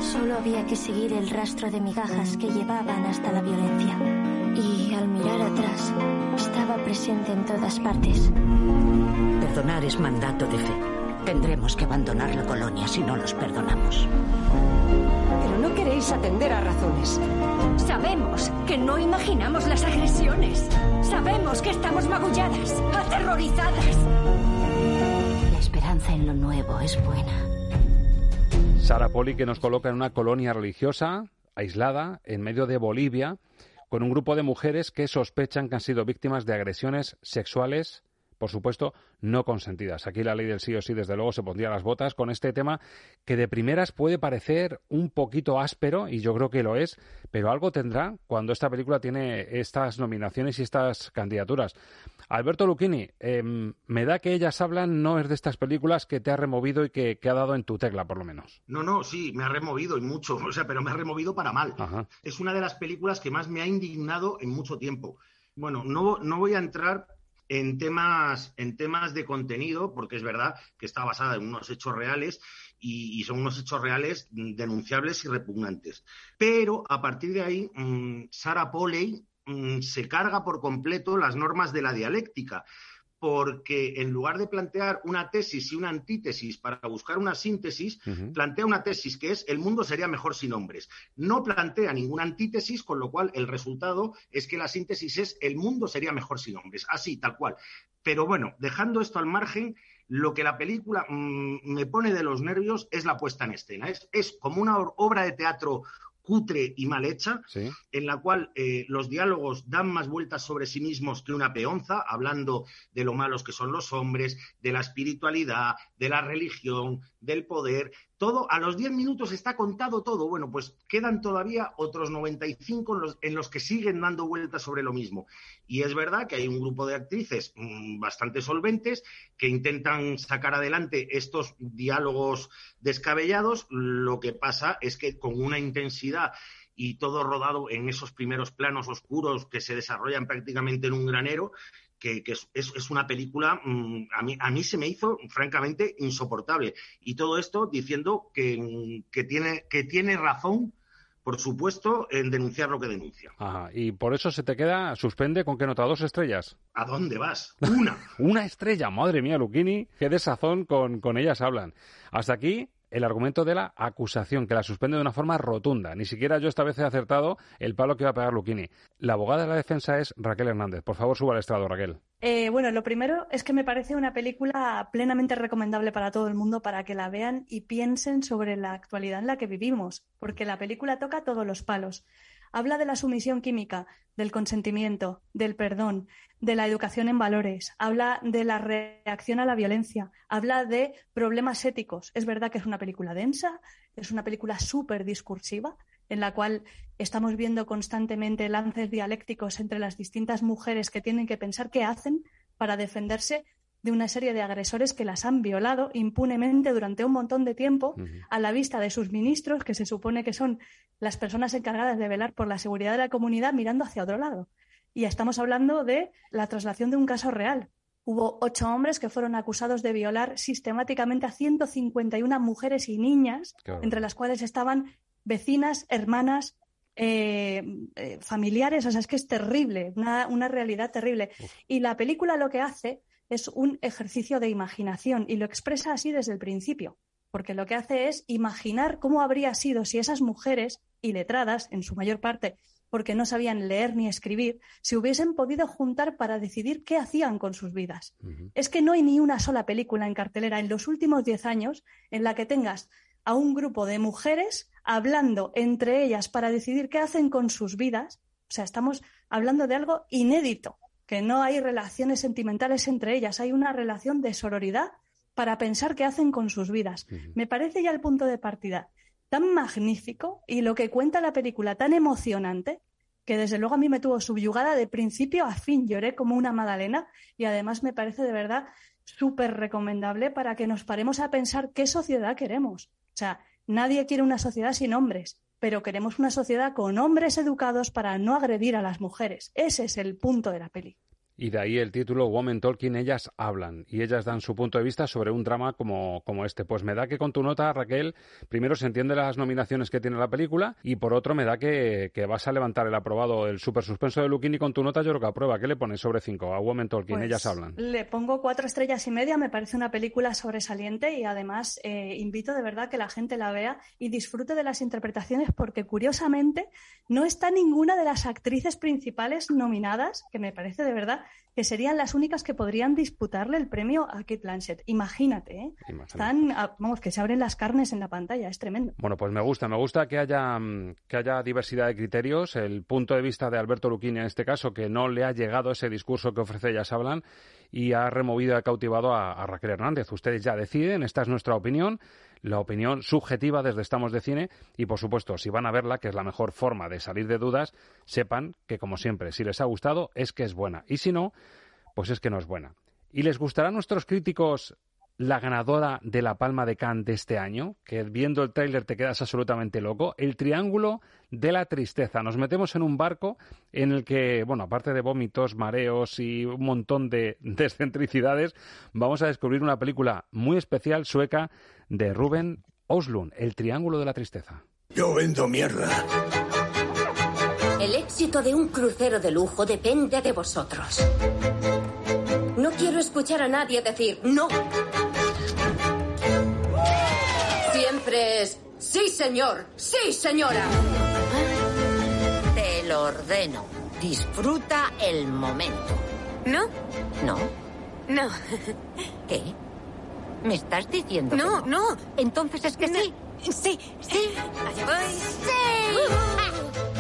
Solo había que seguir el rastro de migajas que llevaban hasta la violencia. Y al mirar atrás, estaba presente en todas partes. Perdonar es mandato de fe. Tendremos que abandonar la colonia si no los perdonamos. Pero no queréis atender a razones. Sabemos que no imaginamos las agresiones. Sabemos que estamos magulladas, aterrorizadas. Esperanza en lo nuevo es buena. Sara Poli que nos coloca en una colonia religiosa aislada en medio de Bolivia con un grupo de mujeres que sospechan que han sido víctimas de agresiones sexuales por supuesto, no consentidas. Aquí la ley del sí o sí, desde luego, se pondría las botas con este tema que de primeras puede parecer un poquito áspero, y yo creo que lo es, pero algo tendrá cuando esta película tiene estas nominaciones y estas candidaturas. Alberto Lucchini, eh, me da que ellas hablan, no es de estas películas que te ha removido y que, que, ha dado en tu tecla, por lo menos. No, no, sí, me ha removido y mucho, (laughs) o sea, pero me ha removido para mal. Ajá. Es una de las películas que más me ha indignado en mucho tiempo. Bueno, no, no voy a entrar en temas, en temas de contenido, porque es verdad que está basada en unos hechos reales y, son unos hechos reales denunciables y repugnantes. Pero a partir de ahí, mmm, Sarah Polley mmm, se carga por completo las normas de la dialéctica porque en lugar de plantear una tesis y una antítesis para buscar una síntesis, uh -huh. plantea una tesis que es el mundo sería mejor sin hombres. No plantea ninguna antítesis, con lo cual el resultado es que la síntesis es el mundo sería mejor sin hombres. Así, tal cual. Pero bueno, dejando esto al margen, lo que la película mmm, me pone de los nervios es la puesta en escena. Es, es como una obra de teatro cutre y mal hecha, sí. en la cual eh, los diálogos dan más vueltas sobre sí mismos que una peonza, hablando de lo malos que son los hombres, de la espiritualidad, de la religión, del poder. Todo, a los 10 minutos está contado todo. Bueno, pues quedan todavía otros 95 en los, en los que siguen dando vueltas sobre lo mismo. Y es verdad que hay un grupo de actrices mmm, bastante solventes que intentan sacar adelante estos diálogos descabellados. Lo que pasa es que con una intensidad y todo rodado en esos primeros planos oscuros que se desarrollan prácticamente en un granero, que, que es, es, una película, mmm, a, mí, a mí se me hizo francamente insoportable. Y todo esto diciendo que, que, tiene, que tiene razón por supuesto, en denunciar lo que denuncia. Ajá. Y por eso se te queda, suspende con qué nota, dos estrellas. ¿A dónde vas? Una. (laughs) Una estrella, madre mía, Luquini, qué desazón con, con ellas hablan. Hasta aquí el argumento de la acusación, que la suspende de una forma rotunda. Ni siquiera yo esta vez he acertado el palo que va a pegar Luquini. La abogada de la defensa es Raquel Hernández. Por favor, suba al estrado, Raquel. Eh, bueno, lo primero es que me parece una película plenamente recomendable para todo el mundo para que la vean y piensen sobre la actualidad en la que vivimos, porque la película toca todos los palos. Habla de la sumisión química, del consentimiento, del perdón, de la educación en valores, habla de la reacción a la violencia, habla de problemas éticos. Es verdad que es una película densa, es una película súper discursiva, en la cual estamos viendo constantemente lances dialécticos entre las distintas mujeres que tienen que pensar qué hacen para defenderse de una serie de agresores que las han violado impunemente durante un montón de tiempo a la vista de sus ministros, que se supone que son las personas encargadas de velar por la seguridad de la comunidad, mirando hacia otro lado. Y estamos hablando de la traslación de un caso real. Hubo ocho hombres que fueron acusados de violar sistemáticamente a 151 mujeres y niñas, entre las cuales estaban vecinas, hermanas, eh, eh, familiares. O sea, es que es terrible, una, realidad terrible. Y la película lo que hace es un ejercicio de imaginación y lo expresa así desde el principio, porque lo que hace es imaginar cómo habría sido si esas mujeres, iletradas en su mayor parte, porque no sabían leer ni escribir, se hubiesen podido juntar para decidir qué hacían con sus vidas. Es que no hay ni una sola película en cartelera en los últimos diez años en la que tengas a un grupo de mujeres hablando entre ellas para decidir qué hacen con sus vidas. O sea, estamos hablando de algo inédito que no hay relaciones sentimentales entre ellas, hay una relación de sororidad para pensar qué hacen con sus vidas. Me parece ya el punto de partida tan magnífico y lo que cuenta la película tan emocionante que desde luego a mí me tuvo subyugada de principio a fin, lloré como una magdalena y además me parece de verdad súper recomendable para que nos paremos a pensar qué sociedad queremos. O sea, nadie quiere una sociedad sin hombres, pero queremos una sociedad con hombres educados para no agredir a las mujeres. Ese es el punto de la peli. Y de ahí el título Women Talking, ellas hablan y ellas dan su punto de vista sobre un drama como, como este. Pues me da que con tu nota, Raquel, primero se entiende las nominaciones que tiene la película y por otro me da que, vas a levantar el aprobado, el super suspenso de Luquini con tu nota, yo creo que aprueba. ¿Qué le pones sobre cinco a Women Talking? Pues ellas hablan. Le pongo cuatro estrellas y media, me parece una película sobresaliente y además eh, invito de verdad que la gente la vea y disfrute de las interpretaciones porque curiosamente no está ninguna de las actrices principales nominadas, que me parece de verdad que serían las únicas que podrían disputarle el premio a Kate Blanchett. Imagínate, ¿eh? Están, vamos, que se abren las carnes en la pantalla, es tremendo. Bueno, pues me gusta, me gusta que haya, mm, que haya diversidad de criterios. El punto de vista de Alberto Luquini en este caso, que no le ha llegado ese discurso que ofrece Ellas Hablan y ha removido y ha cautivado a Raquel Hernández. Ustedes ya deciden, esta es nuestra opinión la opinión subjetiva desde Estamos de Cine y, por supuesto, si van a verla, que es la mejor forma de salir de dudas, sepan que, como siempre, si les ha gustado es que es buena y si no, pues es que no es buena. ¿Y les gustará a nuestros críticos la ganadora de la Palma de Cannes de este año, que viendo el tráiler te quedas absolutamente loco, el Triángulo de la Tristeza. Nos metemos en un barco en el que, bueno, aparte de vómitos, mareos y un montón de descentricidades, vamos a descubrir una película muy especial sueca de Ruben Oslund, El Triángulo de la Tristeza. Yo vendo mierda. El éxito de un crucero de lujo depende de vosotros. No quiero escuchar a nadie decir no. Siempre es sí, señor, sí, señora. Te lo ordeno. Disfruta el momento. ¿No? No. No. ¿Qué? ¿Me estás diciendo? No, que no, Entonces es que sí. Sí, sí. Allá voy. ¡Sí!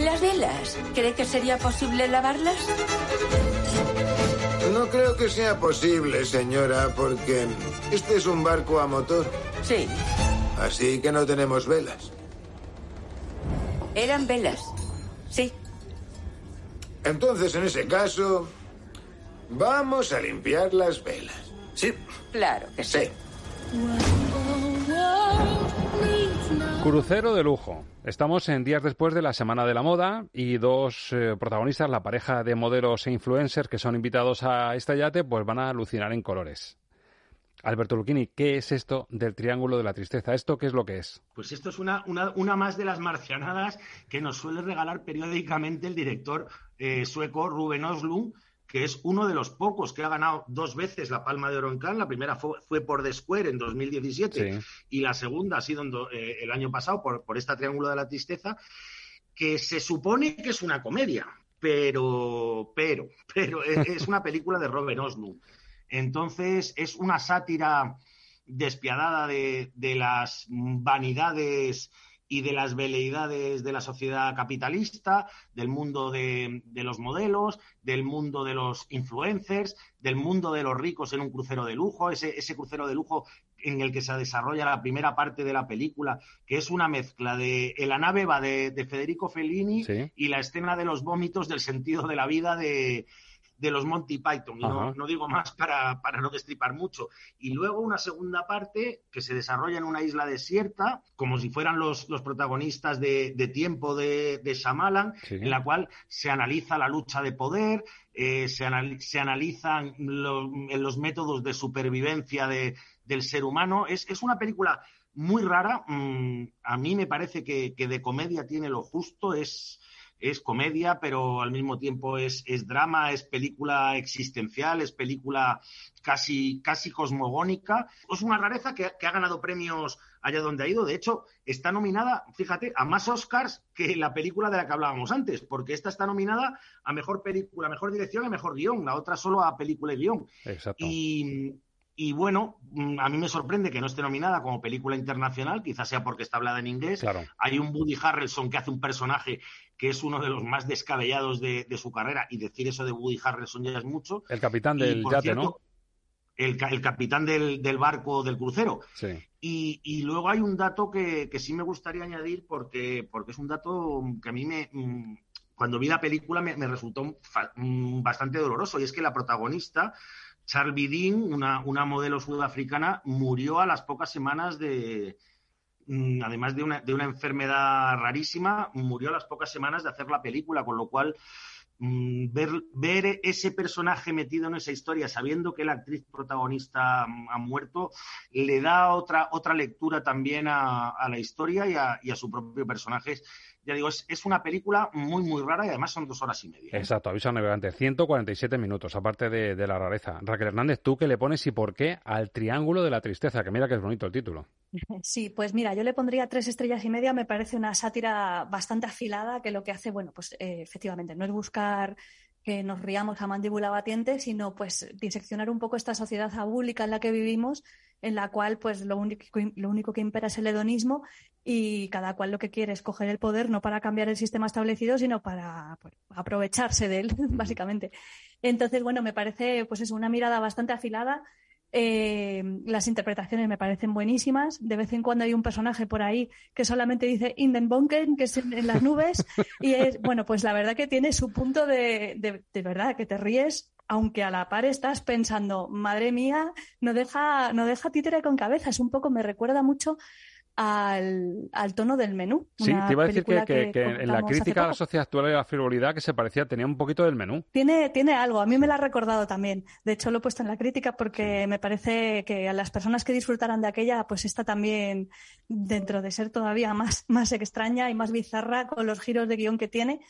Las velas. ¿Cree que sería posible lavarlas? No creo que sea posible, señora, porque este es un barco a motor. Sí. Así que no tenemos velas. Eran velas. Sí. Entonces, en ese caso, vamos a limpiar las velas. Sí. Claro que sí. Crucero de lujo. Estamos en días después de la Semana de la Moda y dos eh, protagonistas, la pareja de modelos e influencers que son invitados a este yate, pues van a alucinar en colores. Alberto Luchini, ¿qué es esto del Triángulo de la Tristeza? ¿Esto qué es lo que es? Pues esto es una, una, más de las marcianadas que nos suele regalar periódicamente el director eh, sueco Ruben Oslund, que es uno de los pocos que ha ganado dos veces la Palma de Oro en Cannes. La primera fue, por The Square en 2017 y la segunda ha sido eh, el año pasado por, por esta Triángulo de la Tristeza, que se supone que es una comedia, pero, pero, (laughs) pero es, una película de Robert Oslund. Entonces es una sátira despiadada de, de las vanidades y de las veleidades de la sociedad capitalista, del mundo de, de, los modelos, del mundo de los influencers, del mundo de los ricos en un crucero de lujo, ese, ese crucero de lujo en el que se desarrolla la primera parte de la película, que es una mezcla de La nave va de, de Federico Fellini Sí. y la escena de los vómitos del sentido de la vida de, de los Monty Python. Y no, digo más para, para no destripar mucho. Y luego una segunda parte que se desarrolla en una isla desierta, como si fueran los, los protagonistas de, de Tiempo de, de Shyamalan, Sí. en la cual se analiza la lucha de poder, eh, se, anali- se analizan lo- los métodos de supervivencia de- del ser humano. Es, es una película muy rara. mm, a mí me parece que, que de comedia tiene lo justo. Es, es comedia, pero al mismo tiempo es, es drama, es película existencial, es película casi, casi cosmogónica. Es una rareza que, que ha ganado premios allá donde ha ido. De hecho, está nominada, fíjate, a más Oscars que la película de la que hablábamos antes, porque esta está nominada a mejor película, a mejor dirección y a mejor guion, la otra solo a película y guion. Exacto. Y, y bueno, mm, a mí me sorprende que no esté nominada como película internacional, quizás sea porque está hablada en inglés. Claro. Hay un Woody Harrelson que hace un personaje que es uno de los más descabellados de, de su carrera, y decir eso de Woody Harrelson ya es mucho. El capitán del yate, cierto, ¿no? El, ca- el capitán del, del barco del crucero. Sí. Y, y luego hay un dato que, que sí me gustaría añadir porque, porque es un dato que a mí me... mm, Cuando vi la película me, me resultó mm, bastante doloroso y es que la protagonista, Charlie Dean, una, una modelo sudafricana, murió a las pocas semanas de... mm, Además de una, de una enfermedad rarísima, murió a las pocas semanas de hacer la película, con lo cual mm, ver, ver ese personaje metido en esa historia, sabiendo que la actriz protagonista mm, ha muerto, le da otra, otra lectura también a, la historia y a, y a su propio personaje. Ya digo, es, es una película muy, muy rara y además son dos horas y media. Exacto, aviso a navegante. 147 minutos, aparte de, de la rareza. Raquel Hernández, ¿tú qué le pones y por qué al Triángulo de la Tristeza? Que mira que es bonito el título. (laughs) Sí, pues mira, yo le pondría tres estrellas y media. Me parece una sátira bastante afilada que lo que hace, bueno, pues eh, efectivamente no es buscar que nos riamos a mandíbula batiente, sino pues diseccionar un poco esta sociedad abúlica en la que vivimos, en la cual pues lo único, lo único que impera es el hedonismo y cada cual lo que quiere es coger el poder no para cambiar el sistema establecido, sino para pues, aprovecharse de él, (laughs) básicamente. Entonces, bueno, me parece pues es una mirada bastante afilada. Eh, las interpretaciones me parecen buenísimas. De vez en cuando hay un personaje por ahí que solamente dice in den Bonken, que es en, en las nubes. y es, bueno, pues la verdad que tiene su punto de, de, de verdad, que te ríes, aunque a la par estás pensando, madre mía, no deja, no deja títere con cabeza. Es un poco, me recuerda mucho al, al tono del menú. Sí, te iba a decir que, que- que en la crítica a la sociedad actual y la frivolidad que se parecía tenía un poquito del menú. Tiene, tiene algo, a mí me lo ha recordado también. De hecho, lo he puesto en la crítica porque me parece que a las personas que disfrutaran de aquella, pues esta también, dentro de ser todavía más, más extraña y más bizarra con los giros de guion que tiene.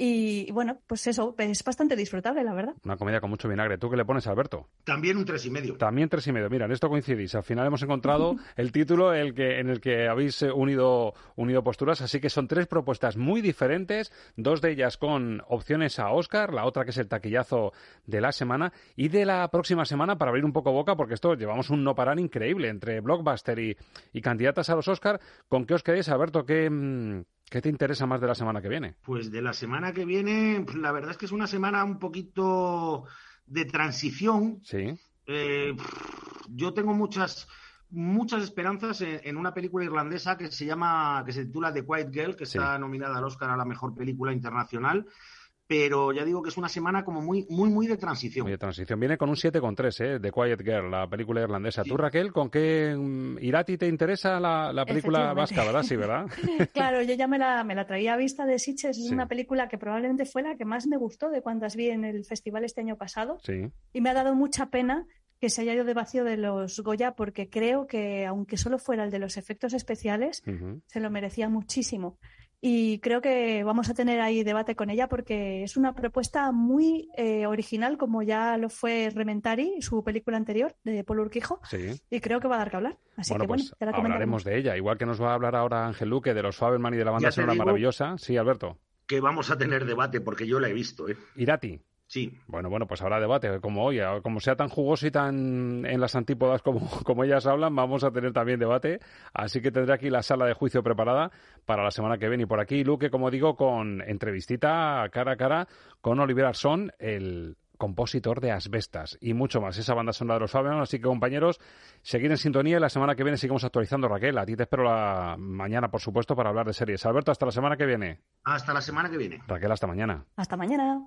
Y bueno, pues eso, es bastante disfrutable, la verdad. Una comedia con mucho vinagre. ¿Tú qué le pones, Alberto? También un tres y medio. También tres y medio. Mira, en esto coincidís. Al final hemos encontrado (laughs) el título el que, en el que habéis eh, unido, unido posturas. Así que son tres propuestas muy diferentes. Dos de ellas con opciones a Oscar, la otra que es el taquillazo de la semana. Y de la próxima semana, para abrir un poco boca, porque esto llevamos un no parar increíble entre Blockbuster y, y candidatas a los Oscar. ¿Con qué os queréis, Alberto? ¿Qué, mm, ¿Qué te interesa más de la semana que viene? Pues de la semana que viene, pues, la verdad es que es una semana un poquito de transición. Sí. Eh, yo tengo muchas muchas esperanzas en, en una película irlandesa que se llama que se titula The Quiet Girl, que Sí. está nominada al Oscar a la mejor película internacional. Pero ya digo que es una semana como muy, muy, muy de transición. Muy de transición. Viene con un 7,3, ¿eh? The Quiet Girl, la película irlandesa. ¿Tú, Raquel, con qué mm, Irati te interesa la, la película vasca, verdad? Sí, ¿verdad? (laughs) Claro, yo ya me la, me la traía a vista de Sitges. Es Sí. una película que probablemente fue la que más me gustó de cuantas vi en el festival este año pasado. Sí. Y me ha dado mucha pena que se haya ido de vacío de los Goya porque creo que, aunque solo fuera el de los efectos especiales, se lo merecía muchísimo. Y creo que vamos a tener ahí debate con ella porque es una propuesta muy eh, original, como ya lo fue Rementari, su película anterior, de Paul Urquijo, Sí. y creo que va a dar que hablar. Así bueno, que bueno, pues ya la comentaremos. hablaremos de ella. Igual que nos va a hablar ahora Ángel Luque de los Faberman y de la banda sonora maravillosa. Sí, Alberto. Que vamos a tener debate porque yo la he visto. ¿eh? Irati. Sí. Bueno, bueno, pues habrá debate, como hoy, como sea tan jugoso y tan en las antípodas como, (laughs) como ellas hablan, vamos a tener también debate, así que tendré aquí la sala de juicio preparada para la semana que viene. Y por aquí, Luque, como digo, con entrevistita cara a cara con Oliver Arson, el compositor de Asbestas y mucho más. Esa banda sonora de los Fabian. Así que, compañeros, seguir en sintonía y la semana que viene seguimos actualizando. Raquel, a ti te espero la mañana, por supuesto, para hablar de series. Alberto, hasta la semana que viene. Hasta la semana que viene. Raquel, hasta mañana. Hasta mañana.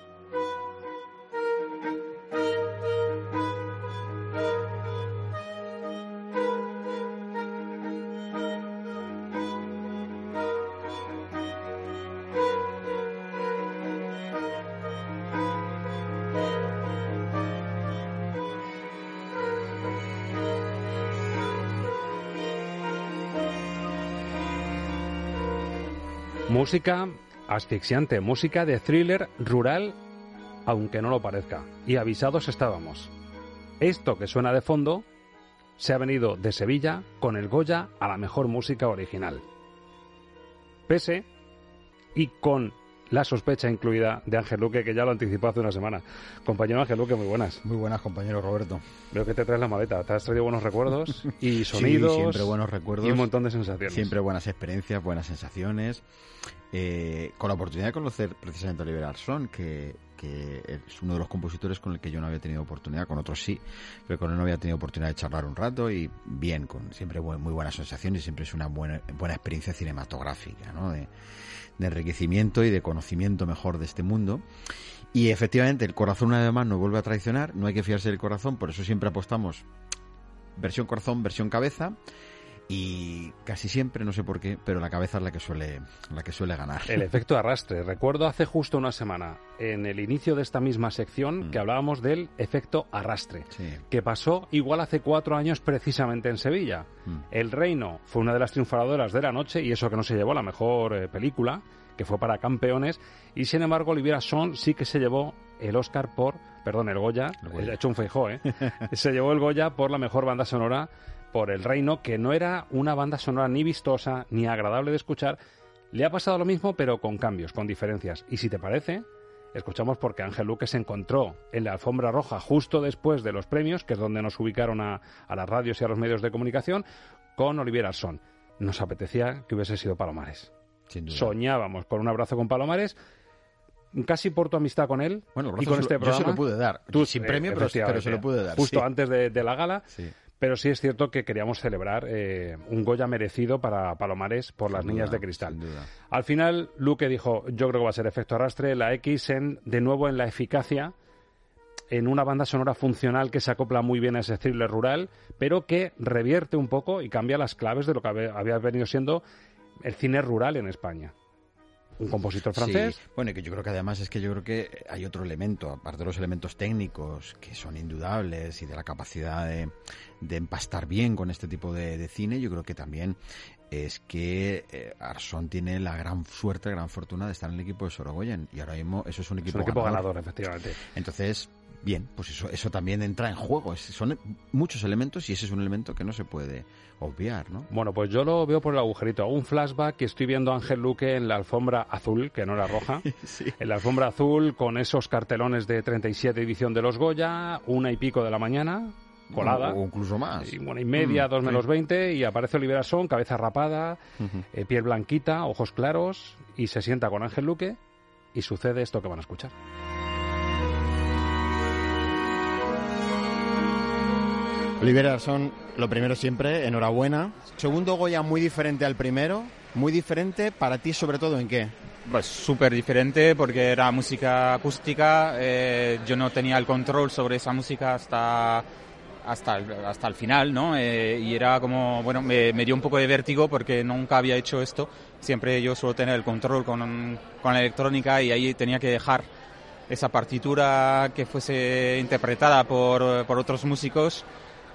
Música asfixiante, música de thriller rural, aunque no lo parezca. Y avisados estábamos. Esto que suena de fondo se ha venido de Sevilla con el Goya a la mejor música original. Pese y con la sospecha incluida de Ángel Luque, que ya lo anticipó hace una semana. Compañero Ángel Luque, muy buenas. Muy buenas, compañero Roberto. Veo que te traes la maleta. Te has traído buenos recuerdos (laughs) y sonidos. Sí, siempre buenos recuerdos. Y un montón de sensaciones. Siempre buenas experiencias, buenas sensaciones. Eh, con la oportunidad de conocer precisamente a Oliver Arson, que, que es uno de los compositores con el que yo no había tenido oportunidad, con otros sí, pero con él no había tenido oportunidad de charlar un rato y bien, con siempre muy buenas sensaciones y siempre es una buena, buena experiencia cinematográfica, ¿no? De, de enriquecimiento y de conocimiento mejor de este mundo. Y efectivamente, el corazón una vez más nos vuelve a traicionar, no hay que fiarse del corazón, por eso siempre apostamos versión corazón, versión cabeza. Y casi siempre, no sé por qué, pero la cabeza es la que suele, la que suele ganar. El efecto arrastre. Recuerdo hace justo una semana, en el inicio de esta misma sección, Mm. que hablábamos del efecto arrastre, que pasó igual hace cuatro años precisamente en Sevilla. Mm. El Reino fue una de las triunfadoras de la noche y eso que no se llevó la mejor eh, película, que fue para campeones, y sin embargo Olivia Son sí que se llevó el Oscar por, perdón, el Goya, he hecho un feijó, ¿eh? (laughs) se llevó el Goya por la mejor banda sonora por El Reino, que no era una banda sonora ni vistosa ni agradable de escuchar. Le ha pasado lo mismo, pero con cambios, con diferencias. Y si te parece, escuchamos porque Ángel Luque se encontró en la alfombra roja justo después de los premios, que es donde nos ubicaron a, a las radios y a los medios de comunicación, con Olivier Arson. Nos apetecía que hubiese sido Palomares. Sin duda. Soñábamos con un abrazo con Palomares. Casi por tu amistad con él Bueno, y con este lo- yo se programa. lo pude dar. Sin premio, pero- pero se lo pude dar, Justo sí. antes de, de la gala. Sí. Pero sí es cierto que queríamos celebrar eh, un Goya merecido para Palomares por las Sin niñas duda, de cristal. Al final, Luque dijo, yo creo que va a ser efecto arrastre, la X en, de nuevo en la eficacia, en una banda sonora funcional que se acopla muy bien a ese thriller rural, pero que revierte un poco y cambia las claves de lo que había venido siendo el cine rural en España. Un compositor francés. Sí, bueno, y que yo creo que además es que yo creo que hay otro elemento, aparte de los elementos técnicos, que son indudables, y de la capacidad de, de empastar bien con este tipo de, de cine, yo creo que también es que eh, Arson tiene la gran suerte, la gran fortuna de estar en el equipo de Sorogoyen, y ahora mismo eso es un Es equipo, un equipo ganador, efectivamente. Entonces, bien, pues eso, eso también entra en juego. Es- son muchos elementos y ese es un elemento que no se puede obviar, ¿no? Bueno, pues yo lo veo por el agujerito. Un flashback y estoy viendo a Ángel Luque en la alfombra azul, que no era roja. (laughs) En la alfombra azul con esos cartelones de 37 edición de los Goya, una y pico de la mañana, colada. O, incluso más. Y una y media, Mm, dos menos 20, y aparece Olivera Son, cabeza rapada, eh, piel blanquita, ojos claros, y se sienta con Ángel Luque, y sucede esto que van a escuchar. Oliver Arson, lo primero siempre, enhorabuena. Segundo Goya muy diferente al primero, muy diferente para ti sobre todo en qué? Pues súper diferente porque era música acústica, eh, yo no tenía el control sobre esa música hasta hasta el, hasta el final, ¿no? Eh, y era como, bueno, me, me dio un poco de vértigo porque nunca había hecho esto. Siempre yo suelo tener el control con, con la electrónica y ahí tenía que dejar esa partitura que fuese interpretada por, por otros músicos.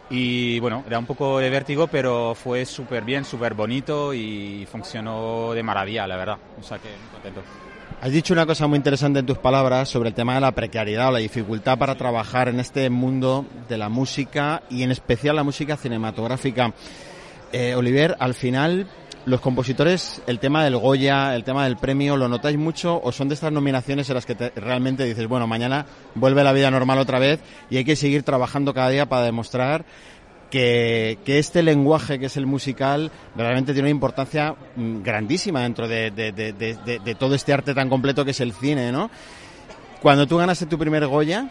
Y bueno, era un poco de vértigo, pero fue súper bien, súper bonito y funcionó de maravilla, la verdad. O sea que muy contento. Has dicho una cosa muy interesante en tus palabras sobre el tema de la precariedad o la dificultad para trabajar en este mundo de la música y en especial la música cinematográfica. Eh, Oliver, al final, los compositores, el tema del Goya, el tema del premio, ¿lo notáis mucho o son de estas nominaciones en las que te- realmente dices, bueno, mañana vuelve la vida normal otra vez y hay que seguir trabajando cada día para demostrar que, que este lenguaje que es el musical realmente tiene una importancia mm, grandísima dentro de, de- de- de- todo este arte tan completo que es el cine, ¿no? Cuando tú ganaste tu primer Goya,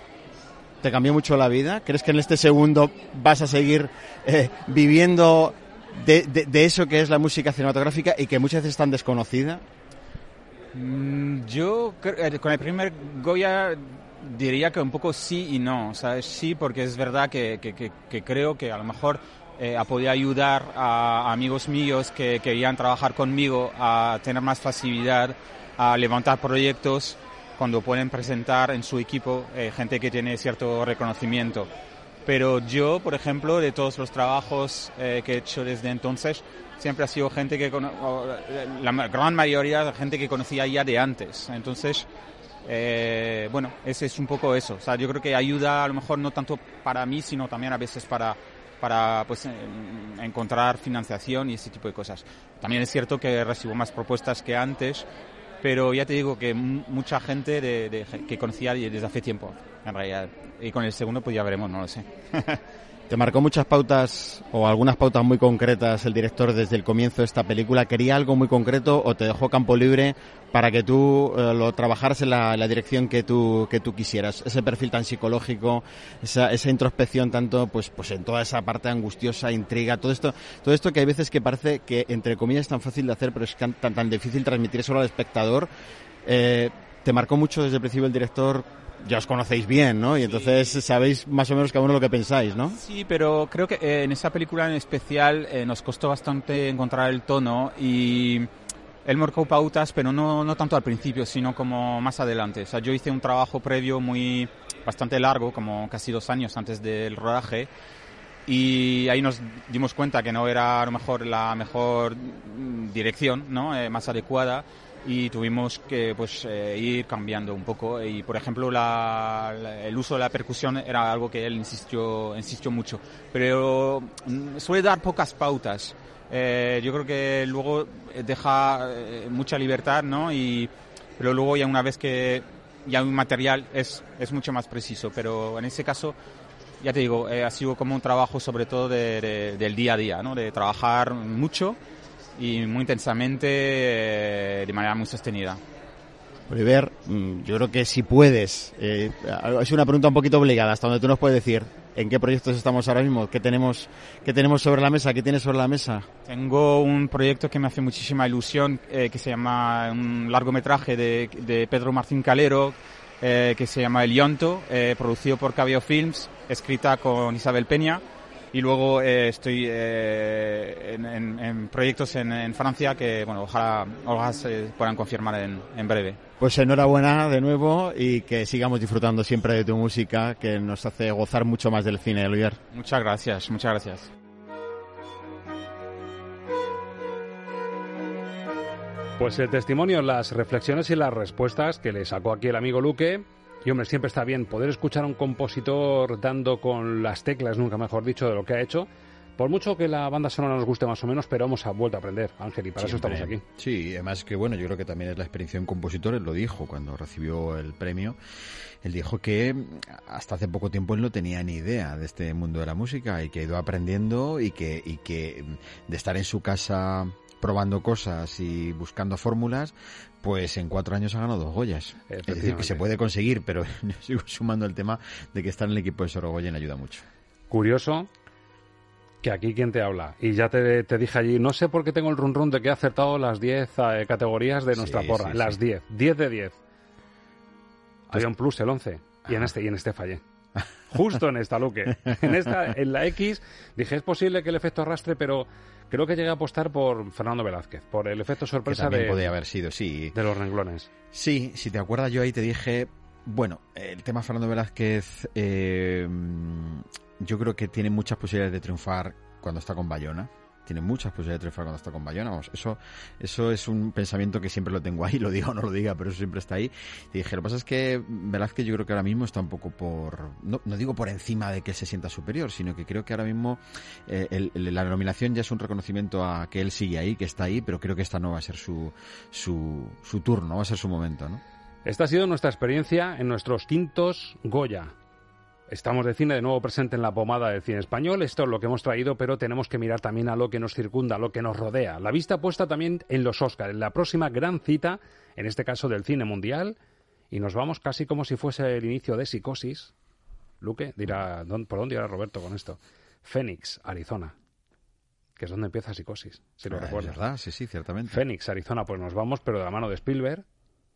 ¿te cambió mucho la vida? ¿Crees que en este segundo vas a seguir eh, viviendo de, de- eso que es la música cinematográfica y que muchas veces es tan desconocida? Mm, Yo eh, con el primer Goya diría que un poco sí y no. O sea, sí porque es verdad que, que- creo que a lo mejor eh, podido ayudar a amigos míos que querían trabajar conmigo a tener más facilidad a levantar proyectos cuando pueden presentar en su equipo eh, gente que tiene cierto reconocimiento. Pero yo, por ejemplo, de todos los trabajos eh, que he hecho desde entonces, siempre ha sido gente que, la gran mayoría de gente que conocía ya de antes. Entonces, eh, bueno, ese es un poco eso. O sea, yo creo que ayuda a lo mejor no tanto para mí, sino también a veces para, para pues, en- encontrar financiación y ese tipo de cosas. También es cierto que recibo más propuestas que antes, pero ya te digo que mu- mucha gente de, de que conocía desde hace tiempo, en realidad. Y con el segundo pues ya veremos, no lo sé. (laughs) ¿Te marcó muchas pautas o algunas pautas muy concretas el director desde el comienzo de esta película? ¿Quería algo muy concreto o te dejó campo libre para que tú eh, lo trabajaras en la, dirección que tú, que tú quisieras? Ese perfil tan psicológico, esa, esa introspección tanto pues, pues en toda esa parte angustiosa, intriga, todo esto, todo esto que hay veces que parece que entre comillas es tan fácil de hacer pero es tan, tan, difícil transmitir solo al espectador. Eh, ¿Te marcó mucho desde el principio el director? Ya os conocéis bien, ¿no? Y entonces sabéis más o menos cada uno lo que pensáis, ¿no? Sí, pero creo que eh, en esa película en especial eh, nos costó bastante encontrar el tono y él marcó pautas, pero no, no tanto al principio, sino como más adelante. O sea, yo hice un trabajo previo muy bastante largo, como casi dos años antes del rodaje, y ahí nos dimos cuenta que no era a lo mejor la mejor mm, dirección, ¿no? Eh, más adecuada y tuvimos que pues eh, ir cambiando un poco. Y por ejemplo la- la- el uso de la percusión era algo que él insistió insistió mucho. Pero mm, suele dar pocas pautas. Eh, yo creo que luego deja eh, mucha libertad no y pero luego ya una vez que ya un material es es mucho más preciso. Pero en ese caso ya te digo, eh, ha sido como un trabajo sobre todo de- de- del día a día, ¿no? De trabajar mucho y muy intensamente eh, de manera muy sostenida. Oliver, mm, yo creo que si puedes, eh, es una pregunta un poquito obligada, hasta donde tú nos puedes decir en qué proyectos estamos ahora mismo, qué tenemos, qué tenemos sobre la mesa, qué tienes sobre la mesa. Tengo un proyecto que me hace muchísima ilusión, eh, que se llama un largometraje de, de Pedro Martín Calero, eh, que se llama El Yonto, eh, producido por Cabio Films, escrita con Isabel Peña. Y luego eh, estoy eh, en, en- en proyectos en, en Francia que, bueno, ojalá, ojalá se puedan confirmar en, en breve. Pues enhorabuena de nuevo y que sigamos disfrutando siempre de tu música, que nos hace gozar mucho más del cine, Oliver. Muchas gracias, muchas gracias. Pues el testimonio, las reflexiones y las respuestas que le sacó aquí el amigo Luque. Y hombre, siempre está bien poder escuchar a un compositor dando con las teclas, nunca mejor dicho, de lo que ha hecho. Por mucho que la banda sonora nos guste más o menos, pero hemos vuelto a aprender, Ángel, y para Siempre. eso estamos aquí. Sí, además que bueno, yo creo que también es la experiencia de un compositor, él lo dijo cuando recibió el premio. Él dijo que hasta hace poco tiempo él no tenía ni idea de este mundo de la música y que ha ido aprendiendo y que, y que de estar en su casa probando cosas y buscando fórmulas, pues en cuatro años ha ganado dos Goyas. Es decir, que se puede conseguir, pero (laughs) yo sigo sumando el tema de que estar en el equipo de Sorogoyen ayuda mucho. Curioso que aquí quien te habla. Y ya te, te dije allí, no sé por qué tengo el run run de que he acertado las 10 eh, categorías de nuestra Sí, porra. sí, las sí. 10. 10 de 10. Había un plus el 11. Y en este, y en este fallé. (laughs) Justo en esta, Luque. En esta, en la X, dije, es posible que el efecto arrastre, pero creo que llegué a apostar por Fernando Velázquez, por el efecto sorpresa también de, podía haber sido, sí. de los renglones. Sí, si te acuerdas, yo ahí te dije, bueno, el tema Fernando Velázquez, eh, yo creo que tiene muchas posibilidades de triunfar cuando está con Bayona. Tiene muchas posibilidades de triunfar cuando está con Bayona. Eso, eso es un pensamiento que siempre lo tengo ahí, (laughs) lo diga o no lo diga, pero eso siempre está ahí. Y dije, lo que pasa es que Velázquez yo creo que ahora mismo está un poco por, no, no digo por encima de que se sienta superior, sino que creo que ahora mismo eh, la nominación ya es un reconocimiento a que él sigue ahí, que está ahí, pero creo que esta no va a ser su, su, su turno, no va a ser su momento, ¿no? Esta ha sido nuestra experiencia en nuestros quintos Goya. Estamos de cine de nuevo presente en la pomada del cine español. Esto es lo que hemos traído, pero tenemos que mirar también a lo que nos circunda, a lo que nos rodea. La vista puesta también en los Oscars, en la próxima gran cita, en este caso del cine mundial. Y nos vamos casi como si fuese el inicio de Psicosis. Luque dirá, ¿dónde- ¿por dónde irá Roberto con esto? Phoenix, Arizona. Que es donde empieza Psicosis, si lo Ah, recuerdas. verdad, sí, sí, ciertamente. Phoenix, Arizona, pues nos vamos, pero de la mano de Spielberg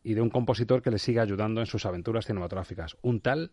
y de un compositor que le sigue ayudando en sus aventuras cinematográficas, un tal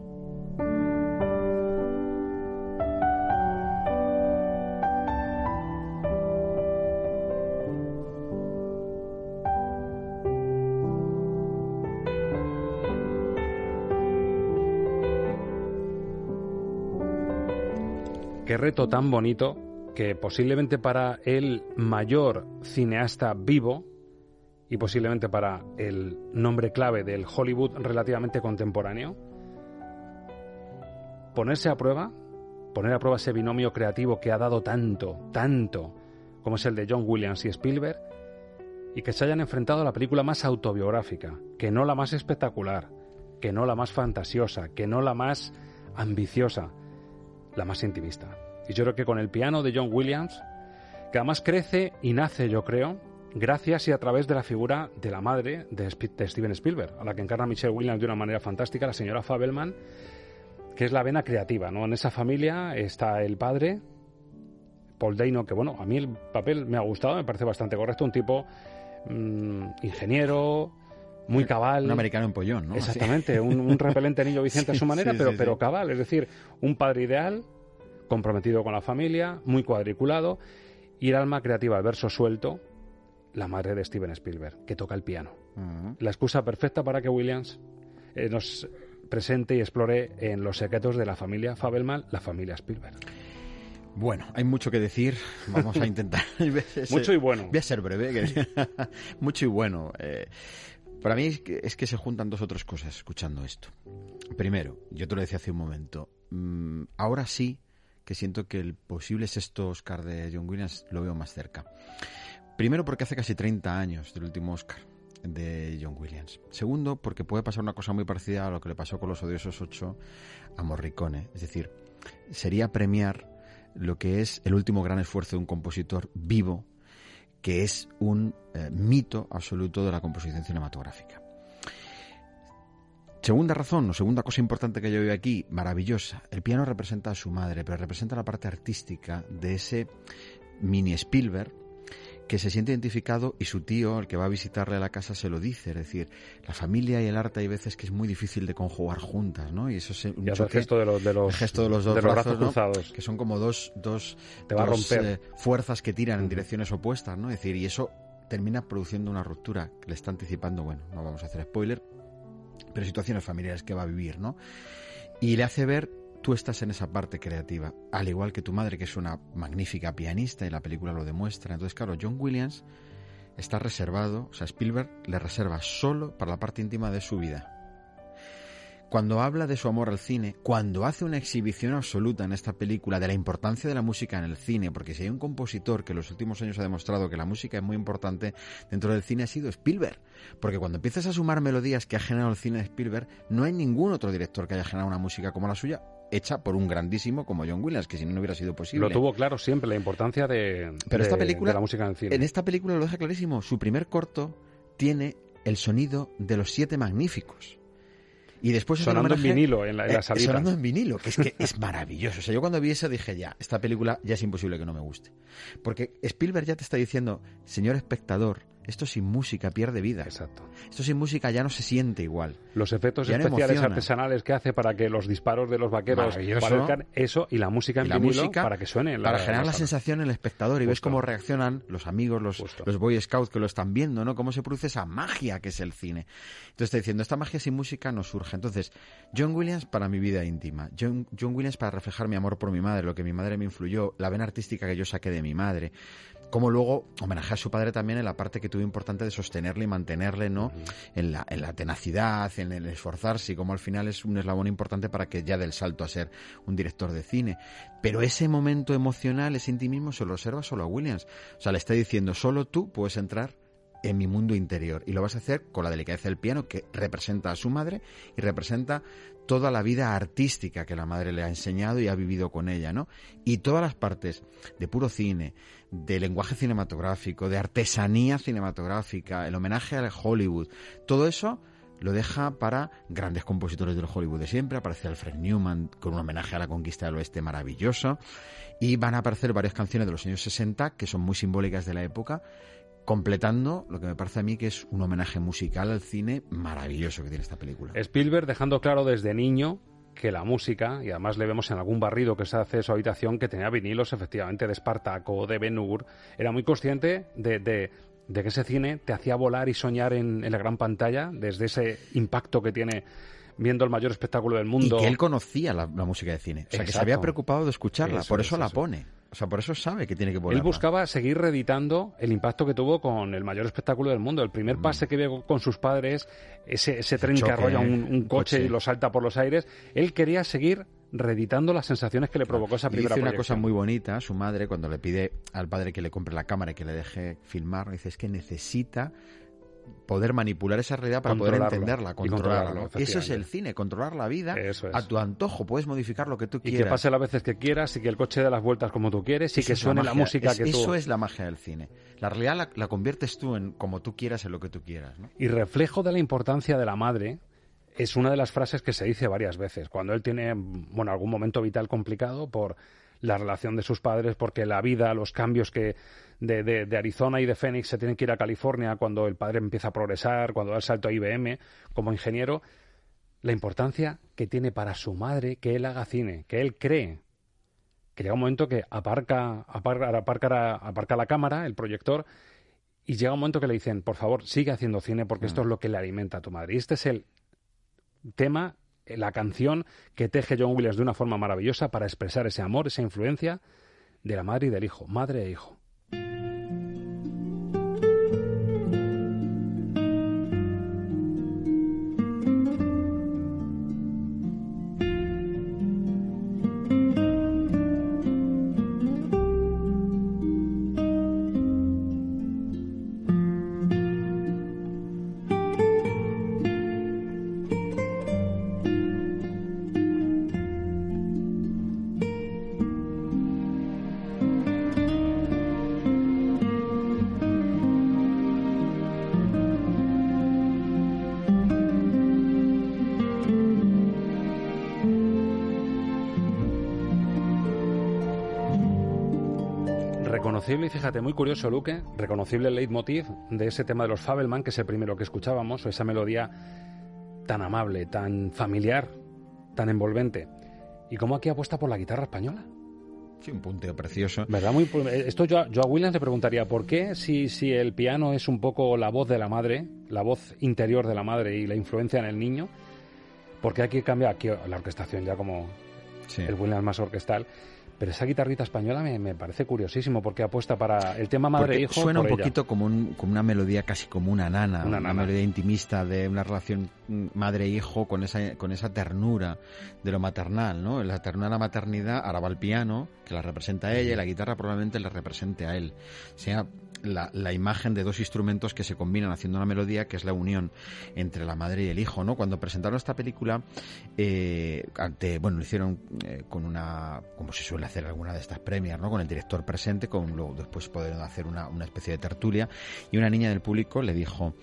Qué reto tan bonito que posiblemente para el mayor cineasta vivo y posiblemente para el nombre clave del Hollywood relativamente contemporáneo, ponerse a prueba, poner a prueba ese binomio creativo que ha dado tanto, tanto, como es el de John Williams y Spielberg, y que se hayan enfrentado a la película más autobiográfica, que no la más espectacular, que no la más fantasiosa, que no la más ambiciosa, la más intimista. Y yo creo que con el piano de John Williams, que además crece y nace, yo creo, gracias y a través de la figura de la madre de, Steven Spielberg, a la que encarna Michelle Williams de una manera fantástica, la señora Fabelman, que es la vena creativa, ¿no? En esa familia está el padre, Paul Dano, que bueno, a mí el papel me ha gustado, me parece bastante correcto, un tipo mm, ingeniero, muy cabal. Un americano en pollón, ¿no? Exactamente, un, un repelente niño Vicente a (laughs) su manera, sí, pero, sí, pero cabal, es decir, un padre ideal, comprometido con la familia, muy cuadriculado, y el alma creativa, el verso suelto, la madre de Steven Spielberg, que toca el piano. La excusa perfecta para que Williams eh, nos presente y explore en los secretos de la familia Fabelman, la familia Spielberg. Bueno, hay mucho que decir. Vamos a intentar. (laughs) Mucho y bueno. Voy a ser breve. (laughs) mucho y bueno. Eh, para mí es que, es que se juntan dos o tres cosas escuchando esto. Primero, yo te lo decía hace un momento. mm, ahora sí que siento que el posible sexto Oscar de John Williams lo veo más cerca. Primero porque hace casi 30 años del último Oscar de John Williams. Segundo porque puede pasar una cosa muy parecida a lo que le pasó con los odiosos 8 a Morricone. Es decir, sería premiar lo que es el último gran esfuerzo de un compositor vivo, que es un eh, mito absoluto de la composición cinematográfica. Segunda razón, o segunda cosa importante que yo veo aquí, maravillosa. El piano representa a su madre, pero representa la parte artística de ese mini Spielberg que se siente identificado y su tío, el que va a visitarle a la casa, se lo dice. Es decir, la familia y el arte hay veces que es muy difícil de conjugar juntas, ¿no? Y eso es un el gesto de los, de los, el gesto de los dos de los brazos, brazos ¿no? cruzados. que son como dos, dos, Te va a dos, romper. eh, fuerzas que tiran en direcciones opuestas, ¿no? Es decir, y eso termina produciendo una ruptura que le está anticipando, bueno, no vamos a hacer spoiler, pero situaciones familiares que va a vivir, ¿no? Y le hace ver, tú estás en esa parte creativa, al igual que tu madre, que es una magnífica pianista y la película lo demuestra. Entonces, claro, John Williams está reservado, o sea, Spielberg le reserva solo para la parte íntima de su vida. Cuando habla de su amor al cine, cuando hace una exhibición absoluta en esta película de la importancia de la música en el cine, porque si hay un compositor que en los últimos años ha demostrado que la música es muy importante dentro del cine ha sido Spielberg. Porque cuando empiezas a sumar melodías que ha generado el cine de Spielberg, no hay ningún otro director que haya generado una música como la suya, hecha por un grandísimo como John Williams, que si no, no hubiera sido posible. Lo tuvo claro siempre, la importancia de, Pero de- esta película, de la música en el cine. en esta película lo deja clarísimo. Su primer corto tiene el sonido de los siete magníficos. Y después Sonando en vinilo en la- en la eh. Sonando en vinilo, que es que es maravilloso. O sea, yo cuando vi eso dije ya, esta película ya es imposible que no me guste. Porque Spielberg ya te está diciendo, señor espectador, esto sin música pierde vida. Exacto. Esto sin música ya no se siente igual. Los efectos Ya especiales artesanales que hace para que los disparos de los vaqueros parezcan eso y la música en la vinilo música para que suene. en para generar en la sensación en el espectador y ves cómo reaccionan los amigos, los, los Boy Scouts que lo están viendo, ¿no? Cómo se produce esa magia que es el cine. Entonces está diciendo, esta magia sin música no surge. Entonces, John Williams para mi vida íntima, John, John Williams para reflejar mi amor por mi madre, lo que mi madre me influyó, la vena artística que yo saqué de mi madre, como luego homenaje a su padre también en la parte que tuvo importante de sostenerle y mantenerle, ¿no? en, la, en la tenacidad, en el esforzarse, y como al final es un eslabón importante para que ya dé el salto a ser un director de cine. Pero ese momento emocional, ese intimismo, se lo reserva solo a Williams. O sea, le está diciendo, solo tú puedes entrar en mi mundo interior. Y lo vas a hacer con la delicadeza del piano que representa a su madre y representa toda la vida artística que la madre le ha enseñado y ha vivido con ella, ¿no? Y todas las partes de puro cine, de lenguaje cinematográfico, de artesanía cinematográfica, el homenaje al Hollywood, todo eso lo deja para grandes compositores del Hollywood de siempre. Aparece Alfred Newman con un homenaje a la conquista del oeste maravilloso. Y van a aparecer varias canciones de los años 60 que son muy simbólicas de la época, completando lo que me parece a mí que es un homenaje musical al cine maravilloso que tiene esta película. Spielberg dejando claro desde niño que la música, y además le vemos en algún barrido que se hace de su habitación, que tenía vinilos efectivamente de Espartaco, de Ben Hur, era muy consciente de, de- de que ese cine te hacía volar y soñar en, en la gran pantalla, desde ese impacto que tiene viendo el mayor espectáculo del mundo. Y que él conocía la, la música de cine. O sea, que se había preocupado de escucharla. Eso por es, eso la eso. pone. O sea, por eso sabe que tiene que ponerla. Él buscaba seguir reeditando el impacto que tuvo con el mayor espectáculo del mundo. El primer pase que vio con sus padres, ese, ese tren que Mm. arrolla un, ¿eh? un coche, Coche. y lo salta por los aires, él quería seguir reeditando las sensaciones que le provocó esa Y primera dice una cosa muy bonita, su madre, cuando le pide al padre que le compre la cámara y que le deje filmar, dice, es que necesita poder manipular esa realidad para poder entenderla, Y controlarlo, Eso es el cine, controlar la vida Eso es. a tu antojo. Puedes modificar lo que tú Y quieras. que pase las veces que quieras y que el coche dé las vueltas como tú quieres y Eso que la suene la, música Es- que tú... Eso es la magia del cine. La realidad la, la conviertes tú en como tú quieras, en lo que tú quieras. ¿no? Y reflejo de la importancia de la madre es una de las frases que se dice varias veces. Cuando él tiene, bueno, algún momento vital complicado por la relación de sus padres, porque la vida, los cambios que de, de- de Arizona y de Phoenix se tienen que ir a California cuando el padre empieza a progresar, cuando da el salto a IBM como ingeniero, la importancia que tiene para su madre que él haga cine, que él cree que llega un momento que aparca, aparca, aparca, aparca la cámara, el proyector, y llega un momento que le dicen, por favor, sigue haciendo cine porque esto es lo que le alimenta a tu madre. Y este es el tema, la canción que teje John Williams de una forma maravillosa para expresar ese amor, esa influencia de la madre y del hijo, madre e hijo. Reconocible y fíjate, muy curioso, Luque, reconocible el leitmotiv de ese tema de los Fabelman, que es el primero que escuchábamos, o esa melodía tan amable, tan familiar, tan envolvente. Y cómo aquí apuesta por la guitarra española. Sí, un punteo precioso. ¿Verdad? Muy, esto yo, yo a Williams le preguntaría, ¿por qué si, si el piano es un poco la voz de la madre, la voz interior de la madre y la influencia en el niño, ¿por qué aquí cambia aquí la orquestación ya como el Williams más orquestal? Pero esa guitarrita española me, me parece curiosísimo porque apuesta para el tema madre-hijo. suena un ella. poquito como, un- como una melodía casi como una nana, Una una, nana. melodía intimista de una relación mm, madre-hijo con esa, con esa ternura de lo maternal, ¿no? La ternura de la maternidad, ahora va el piano, que la representa a ella, y la guitarra probablemente la represente a él. O sea, la, imagen de dos instrumentos que se combinan haciendo una melodía que es la unión entre la madre y el hijo, ¿no? Cuando presentaron esta película, eh, ante, bueno, lo hicieron eh, con una, como se suele hacer alguna de estas premias, ¿no? Con el director presente, con luego después poder hacer una, una especie de tertulia, y una niña del público le dijo,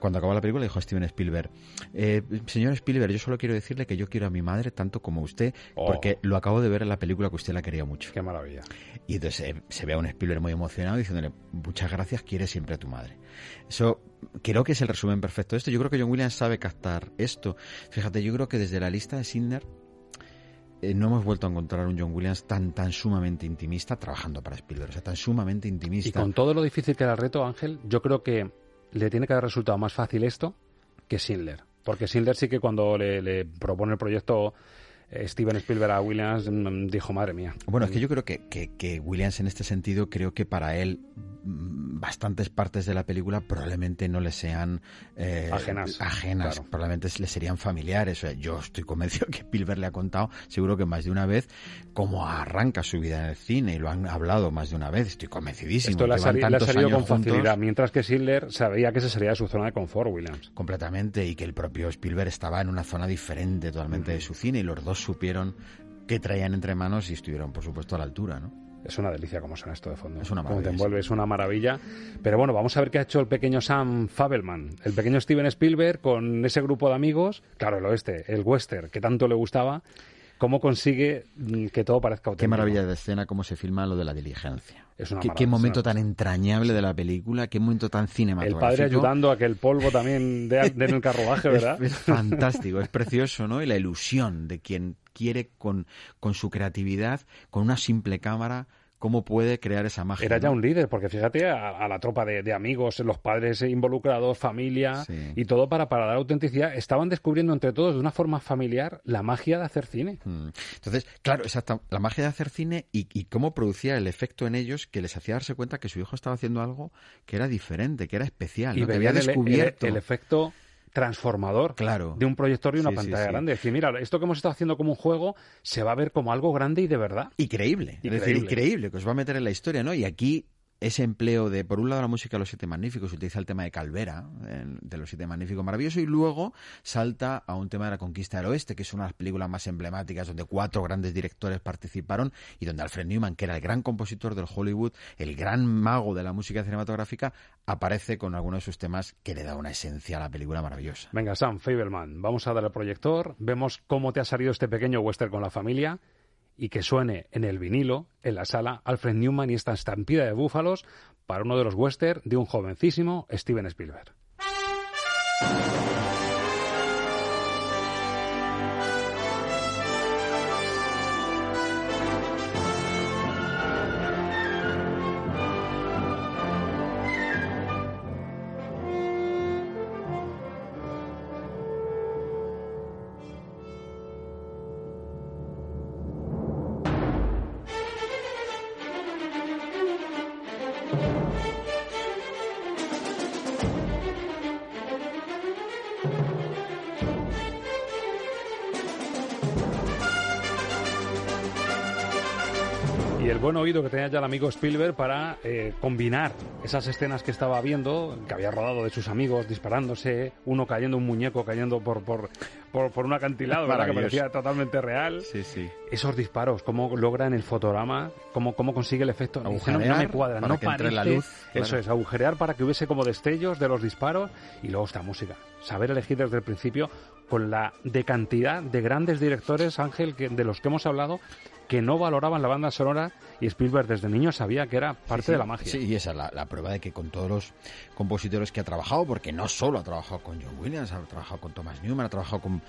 cuando acabó la película, dijo a Steven Spielberg, eh, señor Spielberg, yo solo quiero decirle que yo quiero a mi madre tanto como usted, Oh. porque lo acabo de ver en la película que usted la quería mucho. Qué maravilla. Y entonces eh, se ve a un Spielberg muy emocionado diciéndole, muchas gracias, quiere siempre a tu madre. Eso creo que es el resumen perfecto de esto. Yo creo que John Williams sabe captar esto. Fíjate, yo creo que desde la lista de Sidner eh, no hemos vuelto a encontrar un John Williams tan tan sumamente intimista trabajando para Spielberg, o sea, tan sumamente Y intimista. con todo lo difícil que era el reto, Ángel, yo creo que le tiene que haber resultado más fácil esto que Schindler. Porque Schindler sí que cuando le, le propone el proyecto Steven Spielberg a Williams mm, dijo, madre mía. Bueno, es que yo creo que, que- que Williams en este sentido, creo que para él mm, bastantes partes de la película probablemente no le sean eh, Ajenas. ajenas, Claro. probablemente le serían familiares. O sea, yo estoy convencido que Spielberg le ha contado, seguro que más de una vez, cómo arranca su vida en el cine y lo han hablado más de una vez. Estoy convencidísimo. Esto le ha, sali- salido con juntos. facilidad, mientras que Schindler sabía que esa sería su zona de confort, Williams. completamente y que el propio Spielberg estaba en una zona diferente totalmente de su cine y los dos supieron qué traían entre manos y estuvieron por supuesto a la altura, ¿no? Es una delicia como suena esto de fondo. Es una te maravilla, envuelve, es una maravilla. Pero bueno, vamos a ver qué ha hecho el pequeño Sam Fabelman, el pequeño Steven Spielberg con ese grupo de amigos. Claro, el oeste, el western, que tanto le gustaba. ¿Cómo consigue mm, que todo parezca auténtico? Qué maravilla de escena cómo se filma lo de la diligencia. Es una qué, momento tan entrañable de la película, qué momento tan El cinematográfico. padre ayudando a que el polvo también dé, dé en el carruaje, (laughs) ¿verdad? Es, es fantástico, es precioso, ¿no? Y la ilusión de quien quiere con, con su creatividad, con una simple cámara, cómo puede crear esa magia. Era ya un líder, porque fíjate a, a la tropa de, de amigos, los padres involucrados, familia Sí. y todo para, para dar autenticidad. Estaban descubriendo entre todos de una forma familiar la magia de hacer cine. Mm. Entonces, claro, exacta, la magia de hacer cine y, y cómo producía el efecto en ellos que les hacía darse cuenta que su hijo estaba haciendo algo que era diferente, que era especial, y ¿no? que había veían el- descubierto. el, el efecto transformador Claro. de un proyector y una Sí, pantalla sí. grande. Es decir, mira, esto que hemos estado haciendo como un juego se va a ver como algo grande y de verdad. Y creíble, es decir, Increíble. increíble, que os va a meter en la historia, ¿no? Y aquí ese empleo de, por un lado, la música de los Siete Magníficos, utiliza el tema de Calvera, de los Siete Magníficos maravilloso, y luego salta a un tema de la conquista del oeste, que es una de las películas más emblemáticas, donde cuatro grandes directores participaron, y donde Alfred Newman, que era el gran compositor del Hollywood, el gran mago de la música cinematográfica, aparece con algunos de sus temas que le da una esencia a la película maravillosa. Venga, Sam Fableman, vamos a dar el proyector, vemos cómo te ha salido este pequeño western con la familia y que suene en el vinilo, en la sala, Alfred Newman y esta estampida de búfalos para uno de los western de un jovencísimo Steven Spielberg. Oído que tenía ya el amigo Spielberg para eh, combinar esas escenas que estaba viendo, que había rodado de sus amigos disparándose, uno cayendo, un muñeco cayendo por, por, por, por un acantilado, ¿verdad? que parecía totalmente real. Sí, sí. Esos disparos, cómo logra en el fotograma, cómo, cómo consigue el efecto. Dice, no, no me Agujerear cuadra, para no que entre la parece- luz, claro. Eso es, agujerear para que hubiese como destellos de los disparos y luego esta música. Saber elegir desde el principio con la de cantidad de grandes directores, Ángel, que, de los que hemos hablado, que no valoraban la banda sonora y Spielberg desde niño sabía que era parte Sí, sí. de la magia. Sí, y esa es la, la prueba de que con todos los compositores que ha trabajado, porque no solo ha trabajado con John Williams, ha trabajado con Thomas Newman, ha trabajado con,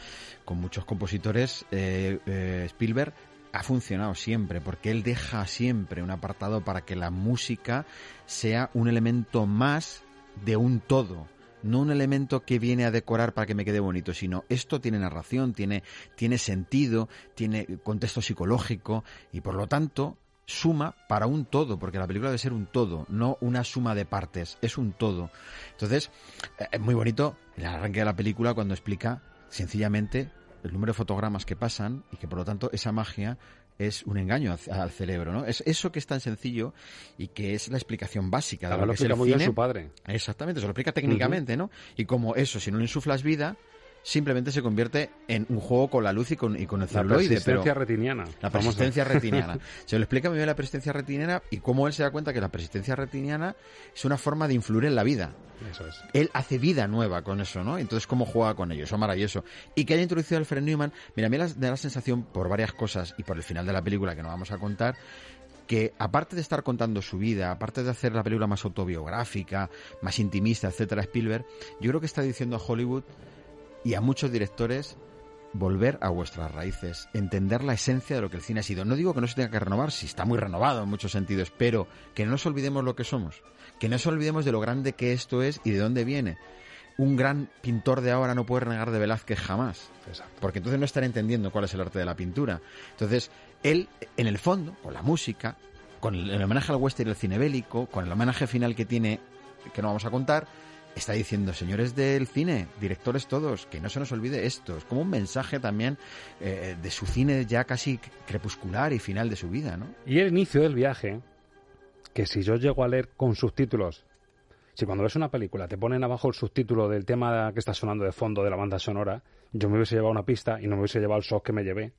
con muchos compositores, eh, eh, Spielberg ha funcionado siempre, porque él deja siempre un apartado para que la música sea un elemento más de un todo. No un elemento que viene a decorar para que me quede bonito, sino esto tiene narración, tiene, tiene sentido, tiene contexto psicológico y por lo tanto suma para un todo, porque la película debe ser un todo, no una suma de partes, es un todo. Entonces, eh, es muy bonito el arranque de la película cuando explica sencillamente el número de fotogramas que pasan y que por lo tanto esa magia es un engaño al, al cerebro, ¿no? Es eso que es tan sencillo y que es la explicación básica de lo lo que es el muy bien su padre. Exactamente, se lo explica técnicamente, ¿no? Y como eso, si no le insuflas vida, simplemente se convierte en un juego con la luz y con, y con el La celuloide. persistencia pero- retiniana. La persistencia (laughs) retiniana. Se lo explica muy bien la persistencia retiniana y cómo él se da cuenta que la persistencia retiniana es una forma de influir en la vida. Eso es. Él hace vida nueva con eso, ¿no? Entonces, ¿cómo juega con ello? Eso es maravilloso. Y que haya introducido a Alfred Newman, mira, a mí me da la sensación, por varias cosas y por el final de la película que no vamos a contar, que aparte de estar contando su vida, aparte de hacer la película más autobiográfica, más intimista, etcétera, Spielberg, yo creo que está diciendo a Hollywood y a muchos directores volver a vuestras raíces, entender la esencia de lo que el cine ha sido. No digo que no se tenga que renovar, si está muy renovado en muchos sentidos, pero que no nos olvidemos lo que somos, que no nos olvidemos de lo grande que esto es y de dónde viene. Un gran pintor de ahora no puede renegar de Velázquez jamás, porque entonces no estará entendiendo cuál es el arte de la pintura. Entonces, él, en el fondo, con la música, con el, el homenaje al western y el cine bélico, con el homenaje final que tiene, que no vamos a contar, está diciendo, señores del cine, directores todos, que no se nos olvide esto. Es como un mensaje también eh, de su cine ya casi crepuscular y final de su vida, ¿no? Y el inicio del viaje, que si yo llego a leer con subtítulos, si cuando ves una película te ponen abajo el subtítulo del tema que está sonando de fondo de la banda sonora, yo me hubiese llevado una pista y no me hubiese llevado el shock que me llevé.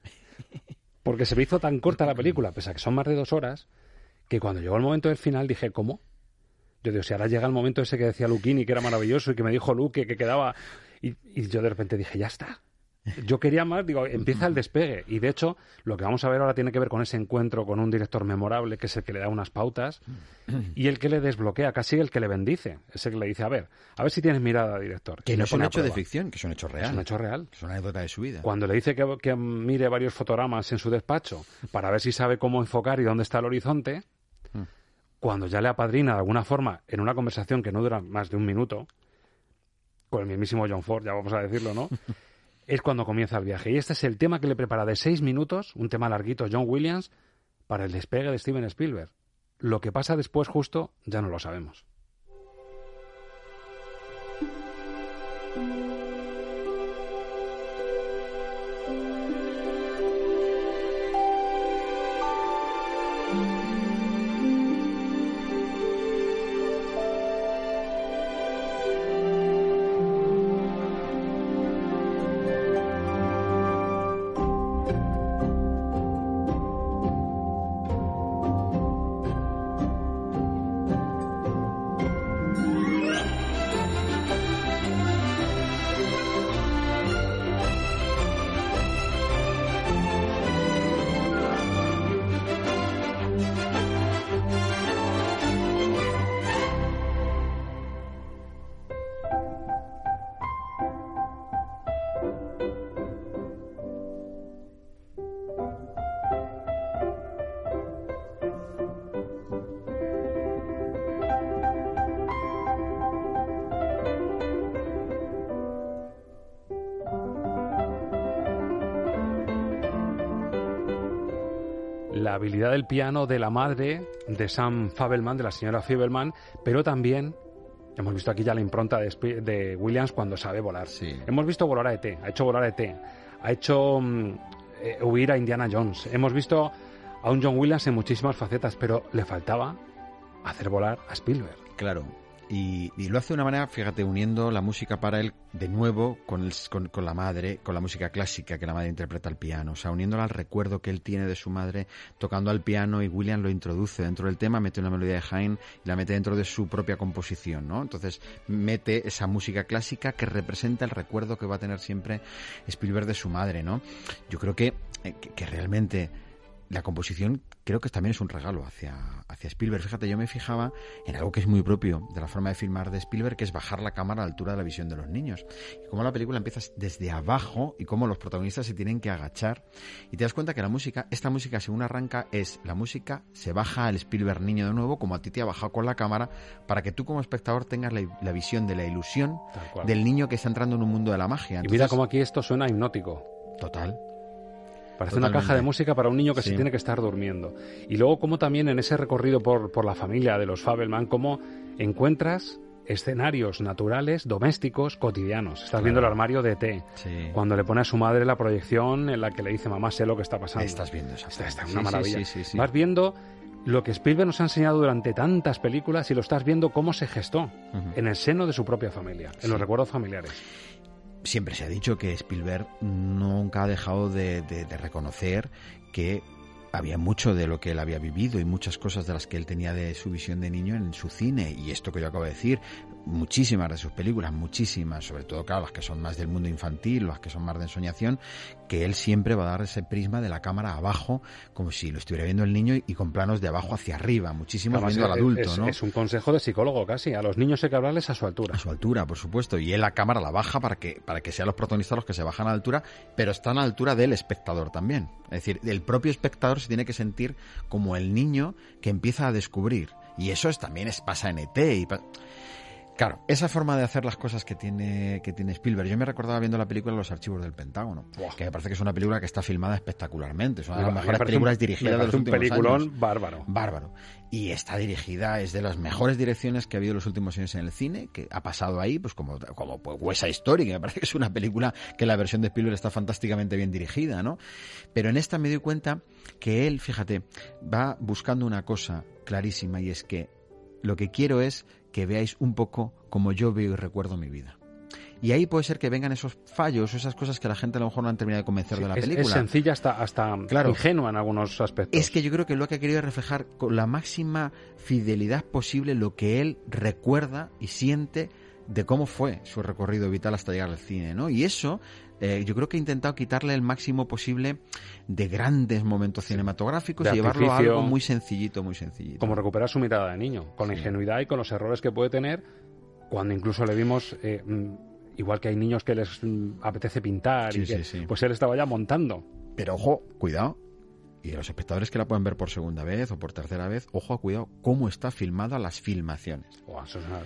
(laughs) Porque se me hizo tan corta la película, pese a que son más de dos horas, que cuando llegó el momento del final dije, ¿cómo? Yo digo, si ahora llega el momento ese que decía Luquini, que era maravilloso, y que me dijo Luque, que quedaba... Y, y yo de repente dije, ya está. Yo quería más, digo, empieza el despegue. Y de hecho, lo que vamos a ver ahora tiene que ver con ese encuentro con un director memorable, que es el que le da unas pautas, y el que le desbloquea, casi el que le bendice. Ese que le dice, a ver, a ver si tienes mirada, director. Que Y no es un hecho de ficción, que es un hecho real. Es un hecho real. Es una anécdota de su vida. Cuando le dice que, que mire varios fotogramas en su despacho para ver si sabe cómo enfocar y dónde está el horizonte. Cuando ya le apadrina de alguna forma en una conversación que no dura más de un minuto, con el mismísimo John Ford, ya vamos a decirlo, ¿no? (laughs) es cuando comienza el viaje. Y este es el tema que le prepara de seis minutos, un tema larguito, John Williams, para el despegue de Steven Spielberg. Lo que pasa después justo ya no lo sabemos. Del piano de la madre de Sam Fabelman, de la señora Fabelman, pero también hemos visto aquí ya la impronta de, de Williams cuando sabe volar. Hemos visto volar a ET, ha hecho volar a ET, ha hecho mm, eh, huir a Indiana Jones. Hemos visto a un John Williams en muchísimas facetas, pero le faltaba hacer volar a Spielberg. Claro. Y, lo hace de una manera, fíjate, uniendo la música para él de nuevo con, el- con, con la madre, con la música clásica que la madre interpreta al piano. O sea, uniéndola al recuerdo que él tiene de su madre tocando al piano y William lo introduce dentro del tema, mete una melodía de Haydn y la mete dentro de su propia composición, ¿no? Entonces mete esa música clásica que representa el recuerdo que va a tener siempre Spielberg de su madre, ¿no? Yo creo que, eh, que realmente la composición creo que también es un regalo hacia, hacia Spielberg. Fíjate, yo me fijaba en algo que es muy propio de la forma de filmar de Spielberg, que es bajar la cámara a la altura de la visión de los niños. Y cómo la película empieza desde abajo y cómo los protagonistas se tienen que agachar. Y te das cuenta que la música, esta música según arranca, es la música, se baja al Spielberg niño de nuevo, como a ti te ha bajado con la cámara, para que tú como espectador tengas la, la visión de la ilusión del niño que está entrando en un mundo de la magia. y mira cómo aquí esto suena hipnótico. Total. Parece una Totalmente. caja de música para un niño que Sí. se tiene que estar durmiendo. Y luego como también en ese recorrido por, por la familia de los Fabelman, cómo encuentras escenarios naturales, domésticos, cotidianos. Estás Claro. viendo el armario de té. Sí. Cuando le pone a su madre la proyección en la que le dice, mamá, sé lo que está pasando. Estás viendo esa Está, está una sí, maravilla. sí. Vas viendo lo que Spielberg nos ha enseñado durante tantas películas y lo estás viendo cómo se gestó Ujú. en el seno de su propia familia, en los recuerdos familiares. Siempre se ha dicho que Spielberg nunca ha dejado de, reconocer que había mucho de lo que él había vivido y muchas cosas de las que él tenía de su visión de niño en su cine. Y esto que yo acabo de decir, muchísimas de sus películas, muchísimas, sobre todo, claro, las que son más del mundo infantil, las que son más de ensoñación, que él siempre va a dar ese prisma de la cámara abajo, como si lo estuviera viendo el niño y con planos de abajo hacia arriba, muchísimos Además, viendo al es- adulto, es, ¿no? es un consejo de psicólogo casi. A los niños hay que hablarles a su altura. A su altura, por supuesto. Y él la cámara la baja para que, para que sean los protagonistas los que se bajan a la altura, pero están a la altura del espectador también. Es decir, el propio espectador se tiene que sentir como el niño que empieza a descubrir. Y eso es, también es, pasa en ET. Y Claro, esa forma de hacer las cosas que tiene, que tiene Spielberg. Yo me recordaba viendo la película Los Archivos del Pentágono, que me parece que es una película que está filmada espectacularmente. Es una de las Me mejores películas un- dirigidas me de los un últimos peliculón años. bárbaro. Bárbaro. Y está dirigida, es de las mejores direcciones que ha habido en los últimos años en el cine, que ha pasado ahí, pues como, como pues, West Side Story, que me parece que es una película que la versión de Spielberg está fantásticamente bien dirigida, ¿no? Pero en esta me doy cuenta que él, fíjate, va buscando una cosa clarísima y es que lo que quiero es que veáis un poco como yo veo y recuerdo mi vida. Y ahí puede ser que vengan esos fallos, esas cosas que la gente a lo mejor no han terminado de convencer de la es, es película. sencilla hasta, hasta Claro. ingenua en algunos aspectos. Es que yo creo que lo que ha querido es reflejar con la máxima fidelidad posible lo que él recuerda y siente de cómo fue su recorrido vital hasta llegar al cine, ¿no? Y eso, eh, yo creo que ha intentado quitarle el máximo posible de grandes momentos cinematográficos De y llevarlo a algo muy sencillito, muy sencillito. como recuperar su mirada de niño, con la ingenuidad y con los errores que puede tener, cuando incluso le vimos, eh, mm, igual que hay niños que les mm, apetece pintar, y que, pues él estaba ya montando. Pero ojo, cuidado. Y a los espectadores que la pueden ver por segunda vez o por tercera vez, ojo, cuidado, cómo está filmada las filmaciones. Buah, eso es una-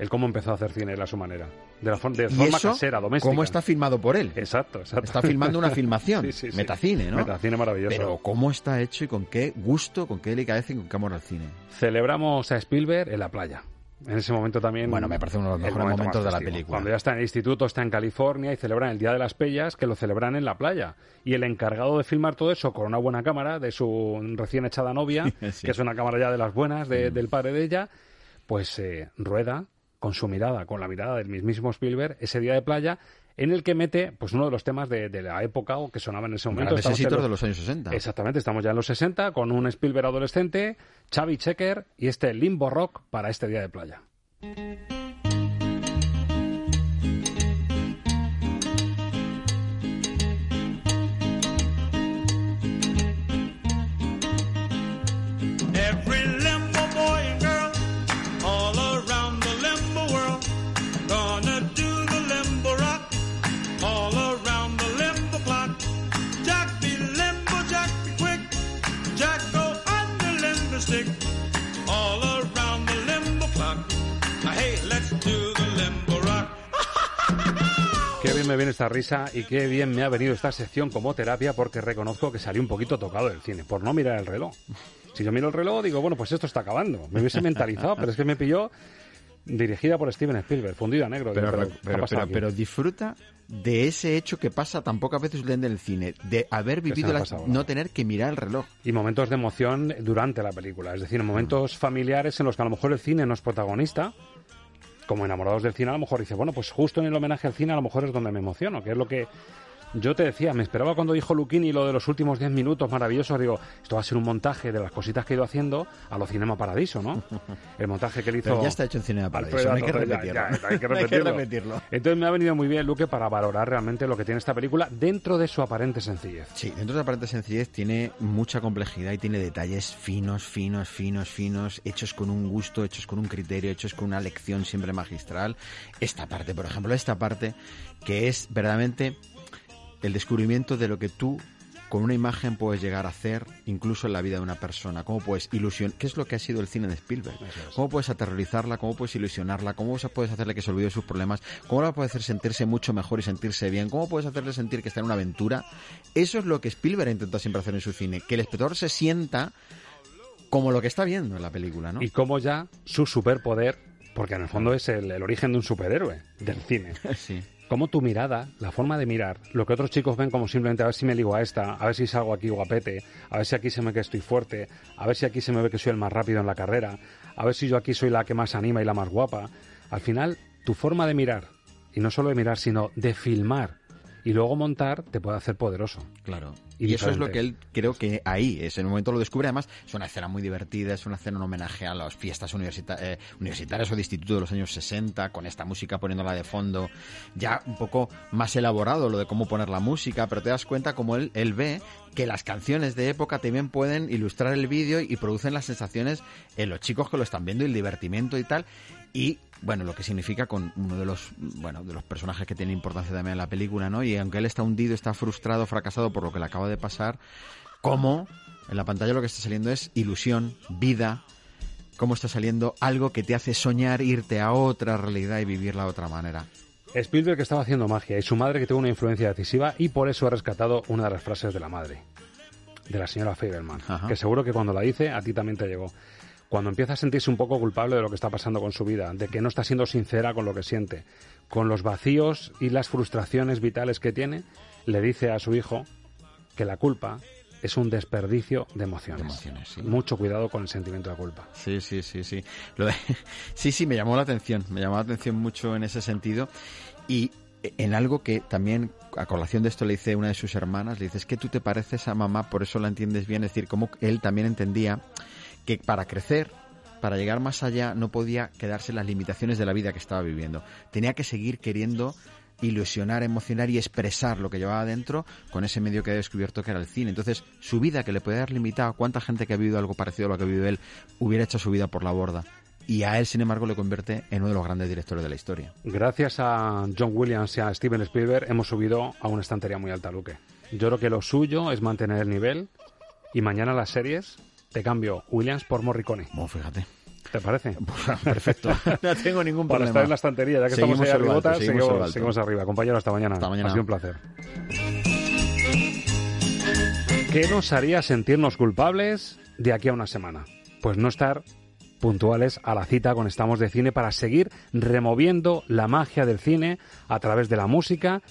Él cómo empezó a hacer cine él a su manera, de, la for- de forma eso, casera, doméstica. ¿Cómo está filmado por él? Exacto, exacto. Está filmando una (laughs) filmación, Sí, sí, sí. metacine, ¿no? Metacine maravilloso. Pero cómo está hecho y con qué gusto, con qué delicadeza y con qué amor al cine. Celebramos a Spielberg en la playa. En ese momento también. Bueno, me parece uno de los el mejores momento momentos de la película. Cuando ya está en el instituto, está en California y celebran el Día de las Pellas, que lo celebran en la playa. Y el encargado de filmar todo eso con una buena cámara de su recién echada novia, (laughs) Sí. que es una cámara ya de las buenas de- del padre de ella, pues eh, rueda con su mirada, con la mirada del mismísimo Spielberg, ese día de playa en el que mete pues uno de los temas de, de la época o que sonaban en ese momento. Éxitos de los años 60. Exactamente, estamos ya en los 60 con un Spielberg adolescente, Xavi Checker y este Limbo Rock para este día de playa. Me viene esta risa y qué bien me ha venido esta sección como terapia porque reconozco que salí un poquito tocado del cine por no mirar el reloj. Si yo miro el reloj digo, bueno, pues esto está acabando. Me hubiese mentalizado, pero es que me pilló dirigida por Steven Spielberg, fundido a negro. Pero, Digo, pero, ¿qué ha pero, pero, disfruta de ese hecho que pasa tan pocas veces en el cine, de haber vivido la- pasado, no tener que mirar el reloj. y momentos de emoción durante la película. Es decir, en momentos familiares en los que a lo mejor el cine no es protagonista, como enamorados del cine, a lo mejor dice, bueno, pues justo en el homenaje al cine a lo mejor es donde me emociono, que es lo que yo te decía, me esperaba cuando dijo Luquini lo de los últimos 10 minutos maravillosos, digo, esto va a ser un montaje de las cositas que he ido haciendo a lo Cinema Paradiso, ¿no? (laughs) El montaje que él hizo... Pero ya está hecho en Cinema Alfredo Paradiso, no hay que ya, repetirlo. ya, hay que (laughs) No hay que repetirlo. repetirlo. Entonces me ha venido muy bien, Luque, para valorar realmente lo que tiene esta película dentro de su aparente sencillez. Sí, dentro de la aparente sencillez tiene mucha complejidad y tiene detalles finos, finos, finos, finos, hechos con un gusto, hechos con un criterio, hechos con una lección siempre magistral. Esta parte, por ejemplo, esta parte que es verdaderamente el descubrimiento de lo que tú con una imagen puedes llegar a hacer incluso en la vida de una persona. ¿Cómo puedes ilusionar? ¿Qué es lo que ha sido el cine de Spielberg? ¿Cómo puedes aterrorizarla? ¿Cómo puedes ilusionarla? ¿Cómo puedes hacerle que se olvide de sus problemas? ¿Cómo la puedes hacer sentirse mucho mejor y sentirse bien? ¿Cómo puedes hacerle sentir que está en una aventura? Eso es lo que Spielberg ha intentado siempre hacer en su cine. Que el espectador se sienta como lo que está viendo en la película, ¿no? Y cómo ya su superpoder, porque en el fondo es el, el origen de un superhéroe del cine. (laughs) Sí. Como tu mirada, la forma de mirar, lo que otros chicos ven como simplemente a ver si me ligo a esta, a ver si salgo aquí guapete, a ver si aquí se me ve que estoy fuerte, a ver si aquí se me ve que soy el más rápido en la carrera, a ver si yo aquí soy la que más anima y la más guapa. Al final, tu forma de mirar y no solo de mirar, sino de filmar y luego montar, te puede hacer poderoso. Claro. Y Y, eso es lo que él creo que ahí, es en el momento lo descubre. Además, es una escena muy divertida, es una escena en homenaje a las fiestas universita- eh, universitarias o de instituto de los años 60, con esta música poniéndola de fondo. Ya un poco más elaborado lo de cómo poner la música, pero te das cuenta como él, él ve que las canciones de época también pueden ilustrar el vídeo y producen las sensaciones en los chicos que lo están viendo y el divertimento y tal. Y bueno, lo que significa con uno de los bueno, de los personajes que tiene importancia también en la película, ¿no? Y aunque él está hundido, está frustrado, fracasado por lo que le acaba de pasar, cómo en la pantalla lo que está saliendo es ilusión, vida, cómo está saliendo algo que te hace soñar irte a otra realidad y vivirla de otra manera. Spielberg que estaba haciendo magia y su madre que tuvo una influencia decisiva y por eso he rescatado una de las frases de la madre, de la señora Feigelman, que seguro que cuando la dice a ti también te llegó. Cuando empieza a sentirse un poco culpable de lo que está pasando con su vida, de que no está siendo sincera con lo que siente, con los vacíos y las frustraciones vitales que tiene, le dice a su hijo que la culpa es un desperdicio de emociones. Mucho cuidado con el sentimiento de culpa. Sí, sí, sí, sí. Lo de- (laughs) sí, sí, me llamó la atención, me llamó la atención mucho en ese sentido. Y en algo que también, a colación de esto, le dice una de sus hermanas, le dice, es que tú te pareces a mamá, por eso la entiendes bien. Es decir, como él también entendía que para crecer, para llegar más allá, no podía quedarse en las limitaciones de la vida que estaba viviendo. Tenía que seguir queriendo ilusionar, emocionar y expresar lo que llevaba dentro con ese medio que había descubierto que era el cine. Entonces, su vida que le podía haber limitado, cuánta gente que ha vivido algo parecido a lo que ha vivido él hubiera hecho su vida por la borda. Y a él, sin embargo, le convierte en uno de los grandes directores de la historia. Gracias a John Williams y a Steven Spielberg hemos subido a una estantería muy alta, Luque. Yo creo que lo suyo es mantener el nivel y mañana las series te cambio Williams por Morricone. Bueno, fíjate. ¿Te parece? (laughs) (laughs) Perfecto. (laughs) No tengo ningún Para problema. estar en la estantería, ya que Seguimos estamos ahí alto, seguimos seguimos, alto. seguimos arriba. Compañero, hasta mañana. Hasta mañana. Ha sido un placer. ¿Qué nos haría sentirnos culpables de aquí a una semana? Pues no estar puntuales a la cita con Estamos de Cine para seguir removiendo la magia del cine a través de la música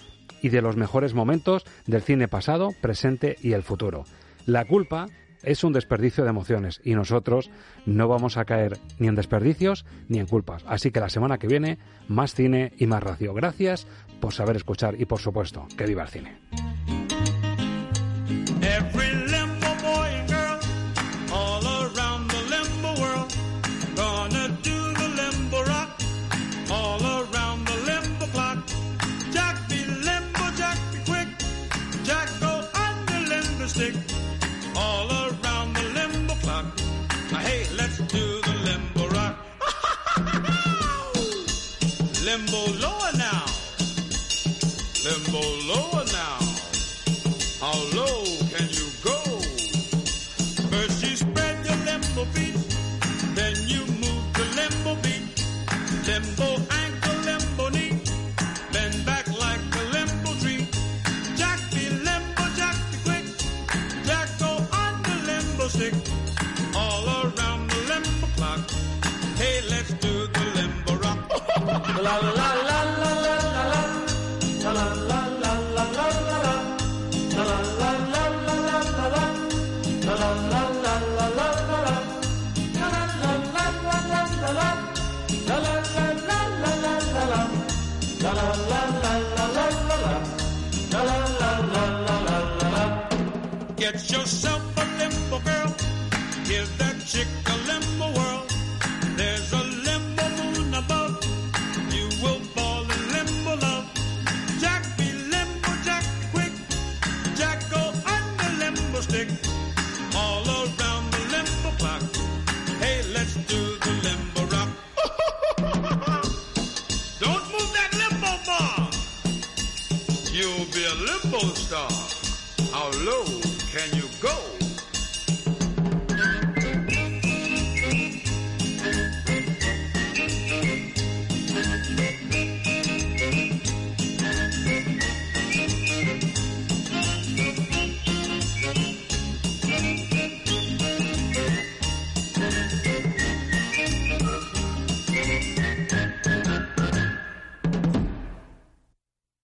y de los mejores momentos del cine pasado, presente y el futuro. La culpa es un desperdicio de emociones y nosotros no vamos a caer ni en desperdicios ni en culpas. Así que la semana que viene, más cine y más racio. Gracias por saber escuchar y por supuesto, que viva el cine.